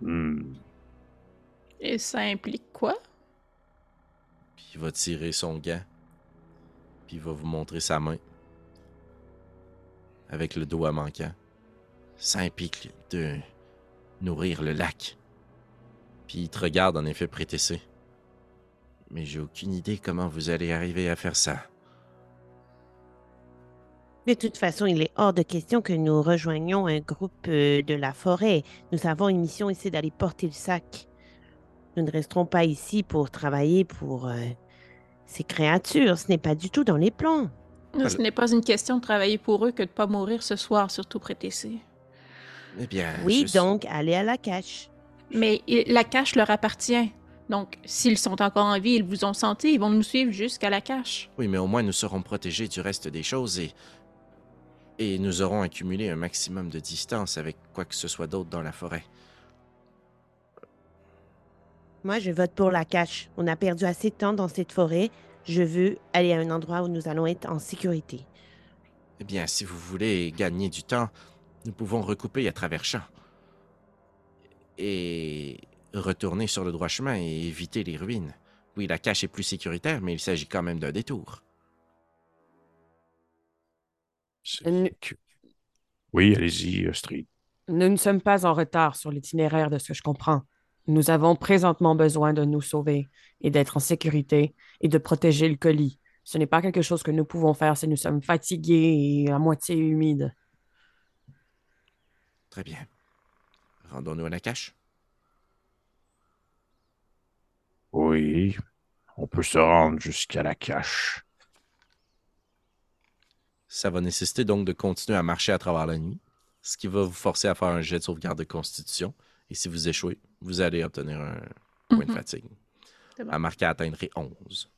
Hmm. Et ça implique quoi? Puis il va tirer son gant, puis il va vous montrer sa main, avec le doigt manquant. Ça implique de nourrir le lac. Puis il te regarde en effet prétessé. Mais j'ai aucune idée comment vous allez arriver à faire ça. De toute façon, il est hors de question que nous rejoignions un groupe euh, de la forêt. Nous avons une mission ici d'aller porter le sac. Nous ne resterons pas ici pour travailler pour euh, ces créatures. Ce n'est pas du tout dans les plans. Ce n'est pas une question de travailler pour eux que de pas mourir ce soir, surtout prétessé. Eh bien. Oui, je donc, allez à la cache. Mais il- la cache leur appartient. Donc, s'ils sont encore en vie, ils vous ont senti, ils vont nous suivre jusqu'à la cache. Oui, mais au moins nous serons protégés du reste des choses et. Et nous aurons accumulé un maximum de distance avec quoi que ce soit d'autre dans la forêt. Moi, je vote pour la cache. On a perdu assez de temps dans cette forêt. Je veux aller à un endroit où nous allons être en sécurité. Eh bien, si vous voulez gagner du temps, nous pouvons recouper à travers champs. Et retourner sur le droit chemin et éviter les ruines. Oui, la cache est plus sécuritaire, mais il s'agit quand même d'un détour. Que- Oui, allez-y, euh, Street. Nous ne sommes pas en retard sur l'itinéraire de ce que je comprends. Nous avons présentement besoin de nous sauver et d'être en sécurité et de protéger le colis. Ce n'est pas quelque chose que nous pouvons faire si nous sommes fatigués et à moitié humides. Très bien. Rendons-nous à la cache. Oui, on peut se rendre jusqu'à la cache. Ça va nécessiter donc de continuer à marcher à travers la nuit, ce qui va vous forcer à faire un jet de sauvegarde de constitution. Et si vous échouez, vous allez obtenir un point de Mhm. fatigue. Bon. À marquer atteindrait 11.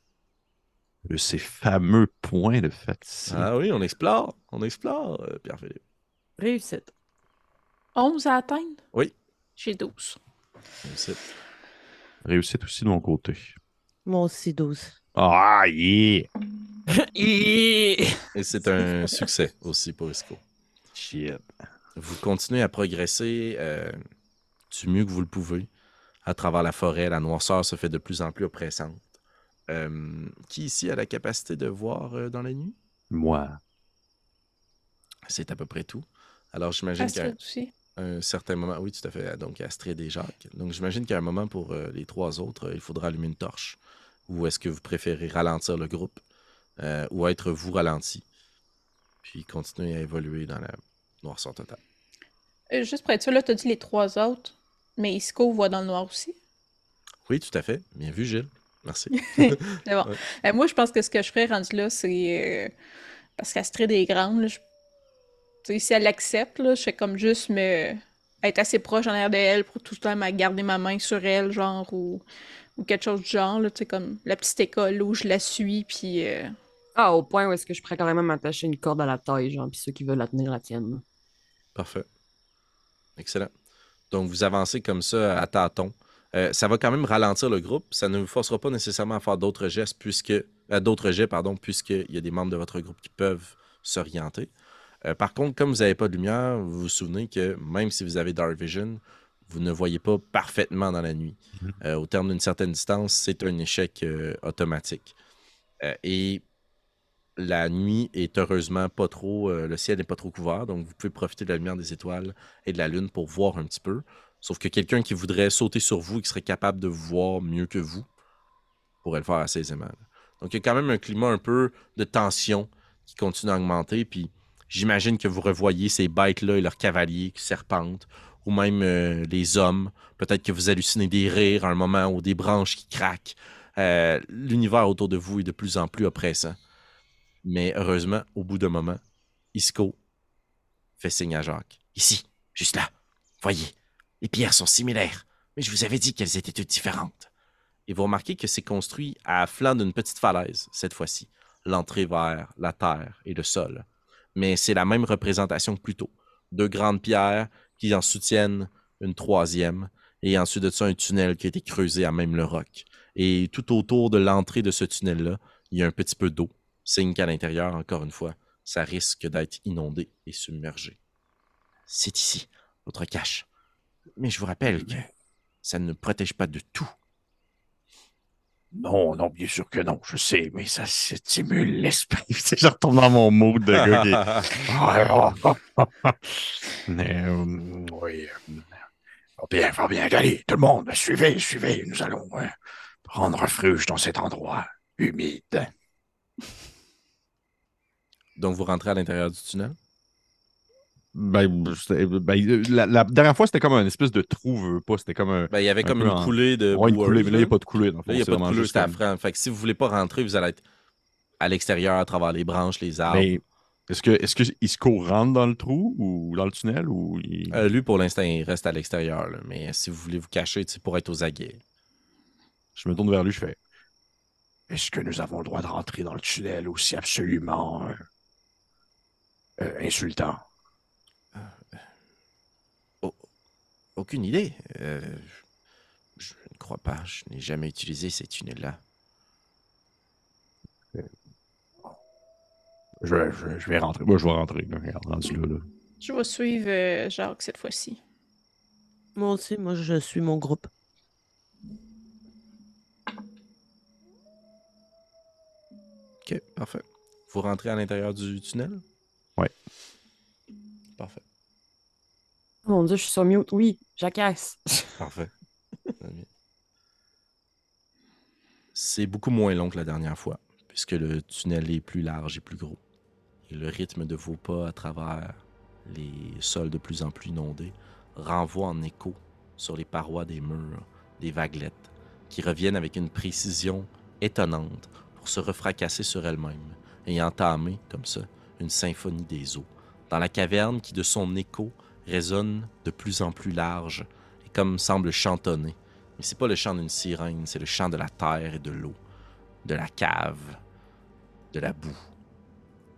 De ces fameux points de fatigue. Ah oui, on explore. On explore, euh, Pierre-Philippe. Réussite. 11 à atteindre? Oui. J'ai 12. Réussite. Réussite aussi de mon côté. Moi aussi, 12. Ah, yeah! <laughs> Et c'est un <laughs> succès aussi pour Isco. Shit. Vous continuez à progresser euh, du mieux que vous le pouvez à travers la forêt. La noirceur se fait de plus en plus oppressante. Euh, qui ici a la capacité de voir euh, dans la nuit? Moi. C'est à peu près tout. Alors j'imagine qu'à Astrid aussi. un certain moment, oui, tout à fait, donc Astrid et Jacques. Donc j'imagine qu'à un moment pour euh, les trois autres, euh, il faudra allumer une torche. Ou est-ce que vous préférez ralentir le groupe? Euh, ou être vous ralenti? Puis continuer à évoluer dans la noirceur totale. Euh, juste pour être sûr, là, t'as dit les trois autres, mais Isco voit dans le noir aussi. Oui, tout à fait. Bien vu, Gilles. Merci. <laughs> C'est bon. Ouais. Euh, moi, je pense que ce que je ferais rendu là, c'est. euh, parce qu'Astrid est grande, là, je- tu si elle l'accepte, là, je fais comme juste me. être assez proche en arrière d'elle pour tout le temps garder ma main sur elle, genre, ou, ou quelque chose du genre, là, tu sais, comme la petite école où je la suis, puis. euh, Ah, au point où est-ce que je pourrais carrément m'attacher une corde à la taille, genre, puis ceux qui veulent la tenir la tienne. Parfait. Excellent. Donc, vous avancez comme ça à tâtons. Euh, ça va quand même ralentir le groupe. Ça ne vous forcera pas nécessairement à faire d'autres gestes, puisque euh, d'autres jets, pardon, puisqu'il y a des membres de votre groupe qui peuvent s'orienter. Euh, par contre, comme vous n'avez pas de lumière, vous vous souvenez que même si vous avez Dark Vision, vous ne voyez pas parfaitement dans la nuit. Mhm. Euh, au terme d'une certaine distance, c'est un échec euh, automatique. Euh, et la nuit est heureusement pas trop, euh, le ciel n'est pas trop couvert, donc vous pouvez profiter de la lumière des étoiles et de la lune pour voir un petit peu. Sauf que quelqu'un qui voudrait sauter sur vous et qui serait capable de vous voir mieux que vous pourrait le faire assez aisément. Donc il y a quand même un climat un peu de tension qui continue à augmenter. Puis j'imagine que vous revoyez ces bêtes-là et leurs cavaliers qui serpentent, ou même euh, les hommes. Peut-être que vous hallucinez des rires à un moment ou des branches qui craquent. Euh, L'univers autour de vous est de plus en plus oppressant. Mais heureusement, au bout d'un moment, Isco fait signe à Jacques. Ici, juste là. Voyez, les pierres sont similaires, mais je vous avais dit qu'elles étaient toutes différentes. Et vous remarquez que c'est construit à flanc d'une petite falaise, cette fois-ci. L'entrée vers la terre et le sol. Mais c'est la même représentation que plus tôt. Deux grandes pierres qui en soutiennent une troisième, et ensuite de ça, un tunnel qui a été creusé à même le roc. Et tout autour de l'entrée de ce tunnel-là, il y a un petit peu d'eau, signe qu'à l'intérieur, encore une fois, ça risque d'être inondé et submergé. C'est ici, votre cache. Mais je vous rappelle que ça ne protège pas de tout. Non, non, bien sûr que non, je sais, mais ça stimule l'esprit. <laughs> je retombe dans mon mood de gars qui... <laughs> Mais, euh, oui. euh, Va bien, va bien, allez, tout le monde, suivez, suivez, nous allons hein, prendre refuge dans cet endroit humide. Donc, vous rentrez à l'intérieur du tunnel? Ben, c'était- ben, la, la dernière fois, c'était comme un espèce de trou, veux pas. C'était comme un. Ben, il y avait Un comme une en- coulée de. Ouais, une coulée, mais là, il n'y a pas de coulée. Dans le fond, Là, il n'y a pas de coulée, à comme-. Fait que si vous voulez pas rentrer, vous allez être à l'extérieur à travers les branches, les arbres. Mais est-ce que est-ce que Isco rentre dans le trou ou dans le tunnel ou il... Euh, lui, pour l'instant, il reste à l'extérieur. Mais si vous voulez vous cacher, c'est pour être aux aguets. je me tourne vers lui, je fais Est-ce que nous avons le droit de rentrer dans le tunnel aussi absolument euh, euh, insultant? Aucune idée. Euh, je ne crois pas. Je n'ai jamais utilisé ces tunnels-là. je, je- je vais rentrer. Moi, je vais rentrer. là, regarde, rendu là, là. Je vais suivre euh, Jacques cette fois-ci. Moi aussi, moi, je suis mon groupe. Ok, parfait. Vous rentrez à l'intérieur du tunnel? Ouais. Parfait. Oh mon dieu, je suis sur mute. Oui, jacasse. <laughs> Parfait. C'est beaucoup moins long que la dernière fois, puisque le tunnel est plus large et plus gros. Et le rythme de vos pas à travers les sols de plus en plus inondés renvoie en écho sur les parois des murs des vaguelettes qui reviennent avec une précision étonnante pour se refracasser sur elles-mêmes et entamer, comme ça, une symphonie des eaux, dans la caverne qui, de son écho, résonne de plus en plus large et comme semble chantonner. Mais c'est pas le chant d'une sirène, c'est le chant de la terre et de l'eau, de la cave, de la boue.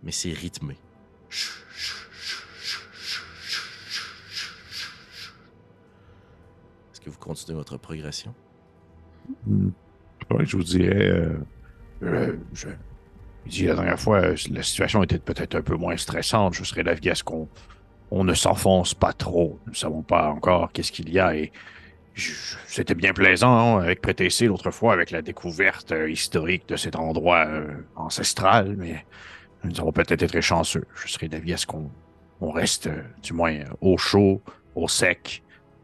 Mais c'est rythmé. Est-ce que vous continuez votre progression? Hmm. Ouais, je vous dirais. euh, euh, je, dis la dernière fois, euh, la situation était peut-être un peu moins stressante. Je serais d'avis à ce qu'on on ne s'enfonce pas trop. Nous ne savons pas encore qu'est-ce qu'il y a et c'était bien plaisant hein, avec Prétessé l'autre fois, avec la découverte euh, historique de cet endroit euh, ancestral, mais nous avons peut-être été chanceux. Je serais d'avis à ce qu'on on reste, du moins, au chaud, au sec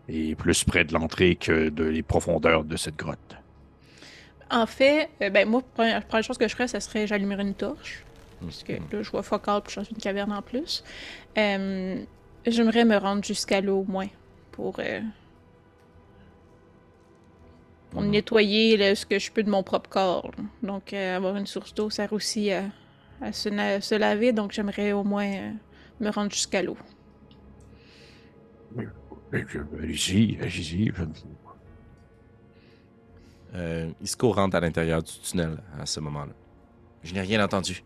et plus près de l'entrée que de les profondeurs de cette grotte. En fait, euh, ben moi, première, première chose que je ferais, ça serait j'allumerais une torche. Parce que là, je vois focal puis je suis dans une caverne en plus. Euh, J'aimerais me rendre jusqu'à l'eau au moins pour, euh, pour Mhm. nettoyer là, ce que je peux de mon propre corps. là. Donc, euh, avoir une source d'eau sert aussi à, à se, se laver. Donc, j'aimerais au moins euh, me rendre jusqu'à l'eau. Allez-y, allez-y. Euh, Isco rentre à l'intérieur du tunnel à ce moment-là. Je n'ai rien entendu.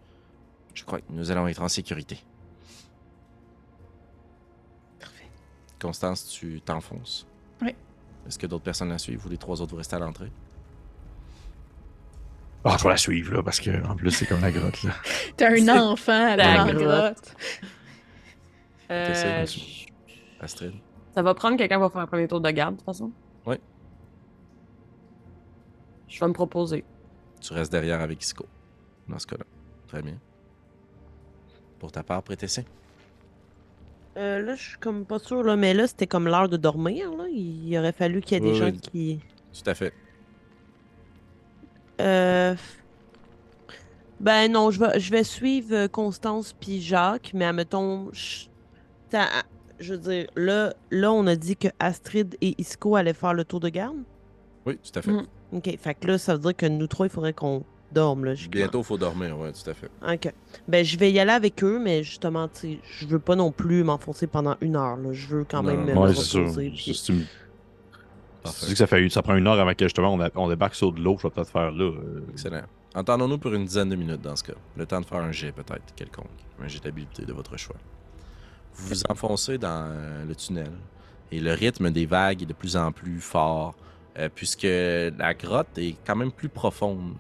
Je crois que nous allons être en sécurité. Parfait. Constance, tu t'enfonces. Oui. Est-ce que d'autres personnes la suivent? Ou les trois autres vous restez à l'entrée? Ah, je vais la suivre, là, parce que en plus, c'est comme la grotte, là. <laughs> T'es un enfant dans la grotte. grotte. Euh, Astrid? ça va prendre quelqu'un va faire un premier tour de garde, de toute façon. Je vais me proposer. Tu restes derrière avec Isco. Dans ce cas-là. Très bien. Pour ta part, Prétessin? Euh, là, je suis comme pas sûre, là, mais là, c'était comme l'heure de dormir. Là. Il aurait fallu qu'il y ait des Oui, gens qui. Tout à fait. Euh, Ben non, je vais, je vais suivre euh, Constance puis Jacques, mais admettons, je... t'as- je veux dire, là, là, on a dit que Astrid et Isco allaient faire le tour de garde? Oui, tout à fait. Mm. Ok, fait que là, ça veut dire que nous trois, il faudrait qu'on dorme. Là, jusqu'à- Bientôt, il faut dormir, oui, tout à fait. Ok. Ben, je vais y aller avec eux, mais justement, tu sais, je veux pas non plus m'enfoncer pendant une heure. Là. Je veux quand Non, même non, me Ouais, c'est reposer. Puis- dis que ça, fait, ça prend une heure avant que justement on, a- on débarque sur de l'eau, je vais peut-être faire là. euh, Excellent. Entendons-nous pour une dizaine de minutes dans ce cas. Le temps de faire un jet, peut-être, quelconque. Un jet d'habileté de votre choix. Vous vous enfoncez dans euh, le tunnel et le rythme des vagues est de plus en plus fort euh, puisque la grotte est quand même plus profonde.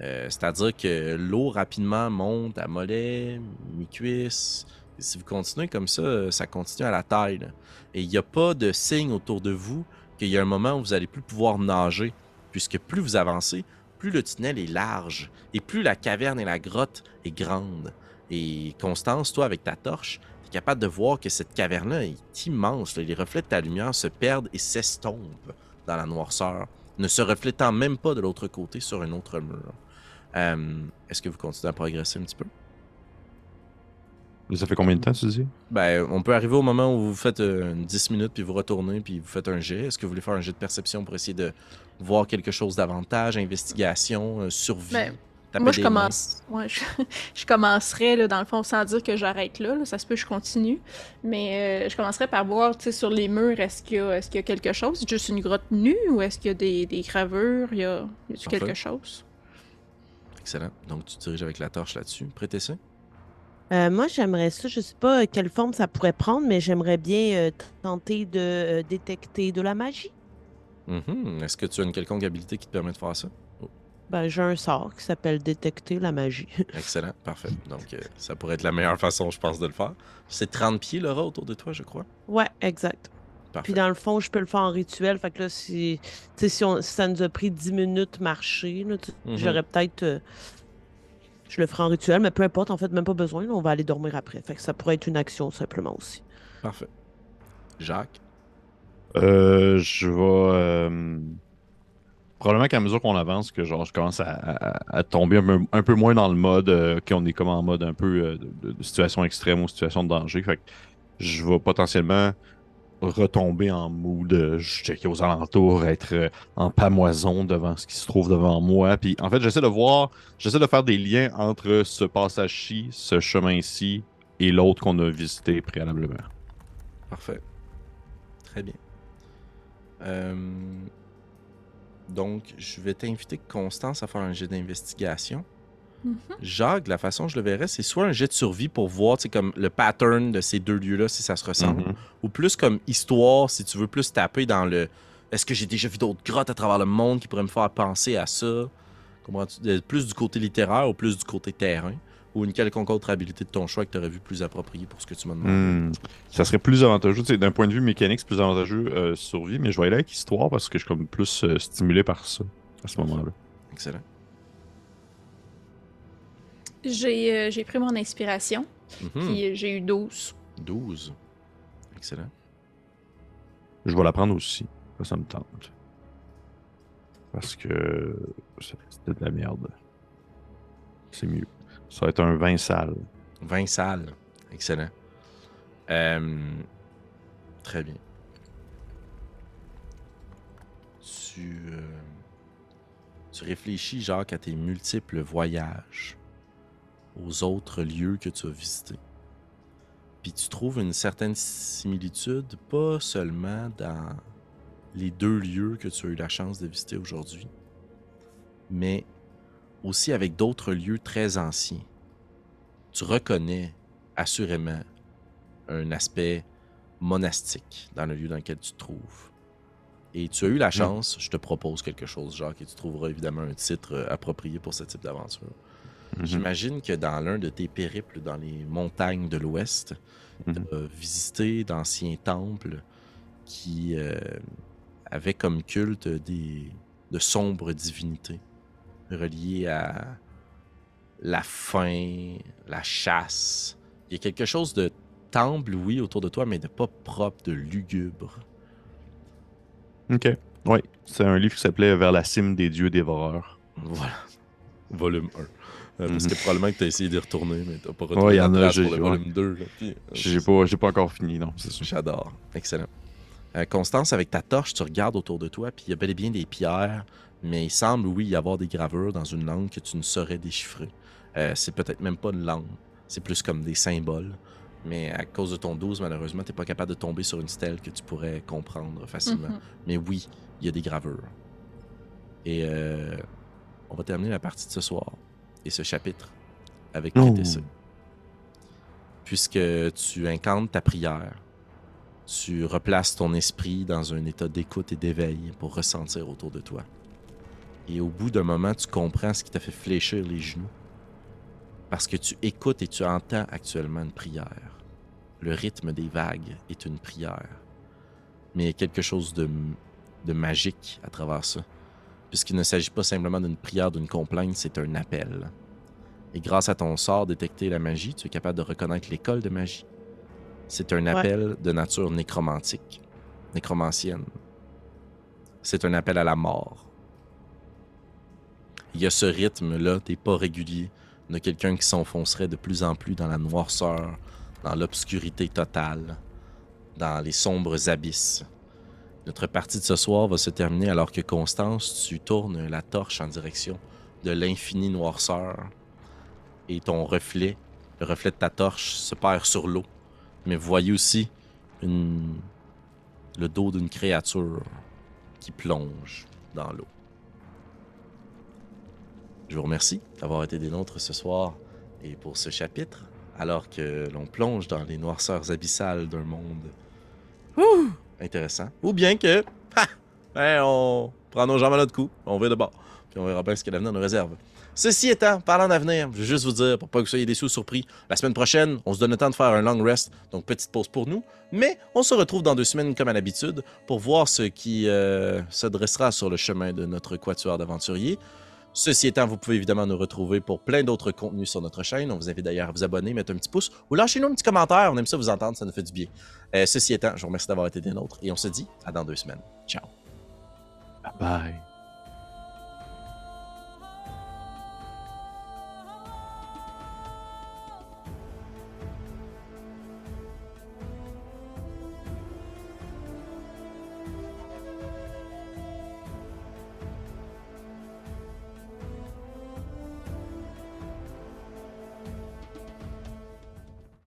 Euh, C'est-à-dire que l'eau rapidement monte à mollet, mi-cuisse. Si vous continuez comme ça, euh, ça continue à la taille. Et il n'y a pas de signe autour de vous qu'il y a un moment où vous allez plus pouvoir nager, puisque plus vous avancez, plus le tunnel est large et plus la caverne et la grotte est grande. Et Constance, toi, avec ta torche, tu es capable de voir que cette caverne-là est immense. Les reflets de ta lumière se perdent et s'estompent dans la noirceur ne se reflétant même pas de l'autre côté sur un autre mur. Euh, Est-ce que vous continuez à progresser un petit peu? Ça fait combien de temps, tu dis? Ben, on peut arriver au moment où vous faites euh, une 10 minutes, puis vous retournez, puis vous faites un jet. Est-ce que vous voulez faire un jet de perception pour essayer de voir quelque chose davantage, investigation, euh, survie? Ben, Moi, je commence. Ouais, je, <laughs> je commencerais, là, dans le fond, sans dire que j'arrête là, là, Ça se peut que je continue. Mais euh, je commencerais par voir, tu sais, sur les murs, est-ce qu'il y, a- y quelque chose? C'est juste une grotte nue ou est-ce qu'il y a des, des gravures? Il y a, y quelque chose? Excellent. Donc, tu diriges avec la torche là-dessus. Prêtez ça. Euh, moi, j'aimerais ça, je sais pas euh, quelle forme ça pourrait prendre, mais j'aimerais bien euh, tenter de euh, détecter de la magie. Mhm. Est-ce que tu as une quelconque habilité qui te permet de faire ça? Ben, j'ai un sort qui s'appelle détecter la magie. <laughs> Excellent. Parfait. Donc, euh, ça pourrait être la meilleure façon, je pense, de le faire. C'est 30 pieds, Laura, autour de toi, je crois. ouais, exact. Parfait. Puis dans le fond, je peux le faire en rituel. Fait que là, si, tu sais, si, on- si ça nous a pris 10 minutes marcher, Mhm. j'aurais peut-être. euh, je le ferai en rituel, mais peu importe, en fait, même pas besoin. là, on va aller dormir après. Fait que ça pourrait être une action simplement aussi. Parfait. Jacques? Euh, je vais. euh, Probablement qu'à mesure qu'on avance, que genre, je commence à, tomber un peu, moins dans le mode, euh, qu'on est comme en mode un peu euh, de, situation extrême ou situation de danger. Fait que je vais potentiellement retomber en mood, euh, checker aux alentours, être euh, en pamoison devant ce qui se trouve devant moi. Puis en fait, j'essaie de voir, j'essaie de faire des liens entre ce passage-ci, ce chemin-ci et l'autre qu'on a visité préalablement. Parfait. Très bien. Euh, Donc, je vais t'inviter, Constance, à faire un jet d'investigation. Mhm. Jacques, la façon dont je le verrais, c'est soit un jet de survie pour voir comme le pattern de ces deux lieux-là, si ça se ressemble, Mhm. ou plus comme histoire, si tu veux plus taper dans le est-ce que j'ai déjà vu d'autres grottes à travers le monde qui pourraient me faire penser à ça? Comprends-tu? De- Plus du côté littéraire ou plus du côté terrain? Ou une quelconque autre habilité de ton choix que tu aurais vu plus appropriée pour ce que tu m'as demandé Hmm. Ça serait plus avantageux, tu sais, d'un point de vue mécanique, c'est plus avantageux euh, survie, mais je vais aller avec histoire parce que je suis comme plus euh, stimulé par ça à ce moment-là. Excellent. J'ai euh, j'ai pris mon inspiration, Mhm. puis euh, j'ai eu 12. 12. Excellent. Je vais la prendre aussi, ça, ça me tente. Parce que c'était de la merde. C'est mieux. Ça va être un vin sale. 20 salles. Excellent. Euh, très bien. Tu, euh, tu réfléchis, Jacques, à tes multiples voyages aux autres lieux que tu as visités. Puis tu trouves une certaine similitude, pas seulement dans les deux lieux que tu as eu la chance de visiter aujourd'hui, mais aussi avec d'autres lieux très anciens tu reconnais assurément un aspect monastique dans le lieu dans lequel tu te trouves. Et tu as eu la chance, je te propose quelque chose, Jacques, et tu trouveras évidemment un titre euh, approprié pour ce type d'aventure. Mhm. J'imagine que dans l'un de tes périples dans les montagnes de l'Ouest, Mhm. tu as visité d'anciens temples qui euh, avaient comme culte des, de sombres divinités reliées à la faim, la chasse. Il y a quelque chose de temple, oui, autour de toi, mais de pas propre, de lugubre. Ok. Oui, c'est un livre qui s'appelait Vers la cime des dieux dévoreurs. Voilà. Volume 1. Euh, Parce Mhm. que probablement que tu as essayé d'y retourner, mais tu pas retrouvé Ouais, y en a, pour le ouais. volume 2. là. Puis, euh, J'ai pas, pas encore fini, non, c'est. J'adore. Excellent. Euh, Constance, avec ta torche, tu regardes autour de toi, puis il y a bel et bien des pierres, mais il semble, oui, y avoir des gravures dans une langue que tu ne saurais déchiffrer. Euh, c'est peut-être même pas une langue, c'est plus comme des symboles. Mais à cause de ton 12, malheureusement, tu pas capable de tomber sur une stèle que tu pourrais comprendre facilement. Mhm. Mais oui, il y a des gravures. Et euh, on va terminer la partie de ce soir et ce chapitre avec Oh. Prétessé. Puisque tu incantes ta prière, tu replaces ton esprit dans un état d'écoute et d'éveil pour ressentir autour de toi. Et au bout d'un moment, tu comprends ce qui t'a fait fléchir les genoux. Parce que tu écoutes et tu entends actuellement une prière. Le rythme des vagues est une prière. Mais il y a quelque chose de, magique à travers ça. Puisqu'il ne s'agit pas simplement d'une prière, d'une complainte, c'est un appel. Et grâce à ton sort détecter la magie, tu es capable de reconnaître l'école de magie. C'est un appel de nature nécromantique, nécromancienne. C'est un appel à la mort, Il y a ce rythme-là, des pas réguliers, de quelqu'un qui s'enfoncerait de plus en plus dans la noirceur, dans l'obscurité totale, dans les sombres abysses. Notre partie de ce soir va se terminer alors que Constance, tu tournes la torche en direction de l'infinie noirceur et ton reflet, le reflet de ta torche, se perd sur l'eau. Mais vous voyez aussi une- le dos d'une créature qui plonge dans l'eau. Je vous remercie d'avoir été des nôtres ce soir et pour ce chapitre, alors que l'on plonge dans les noirceurs abyssales d'un monde ouh, intéressant. Ou bien que, ha, ben, on prend nos jambes à notre cou, on va de bord, puis on verra bien ce que l'avenir nous réserve. Ceci étant, parlant d'avenir, je veux juste vous dire, pour pas que vous soyez déçus surpris, la semaine prochaine, on se donne le temps de faire un long rest, donc petite pause pour nous, mais on se retrouve dans deux semaines comme à l'habitude pour voir ce qui euh, se dressera sur le chemin de notre quatuor d'aventuriers. Ceci étant, vous pouvez évidemment nous retrouver pour plein d'autres contenus sur notre chaîne. On vous invite d'ailleurs à vous abonner, mettre un petit pouce ou lâchez-nous un petit commentaire. On aime ça vous entendre, ça nous fait du bien. Euh, ceci étant, je vous remercie d'avoir été des nôtres et on se dit à dans deux semaines. Ciao. Bye bye.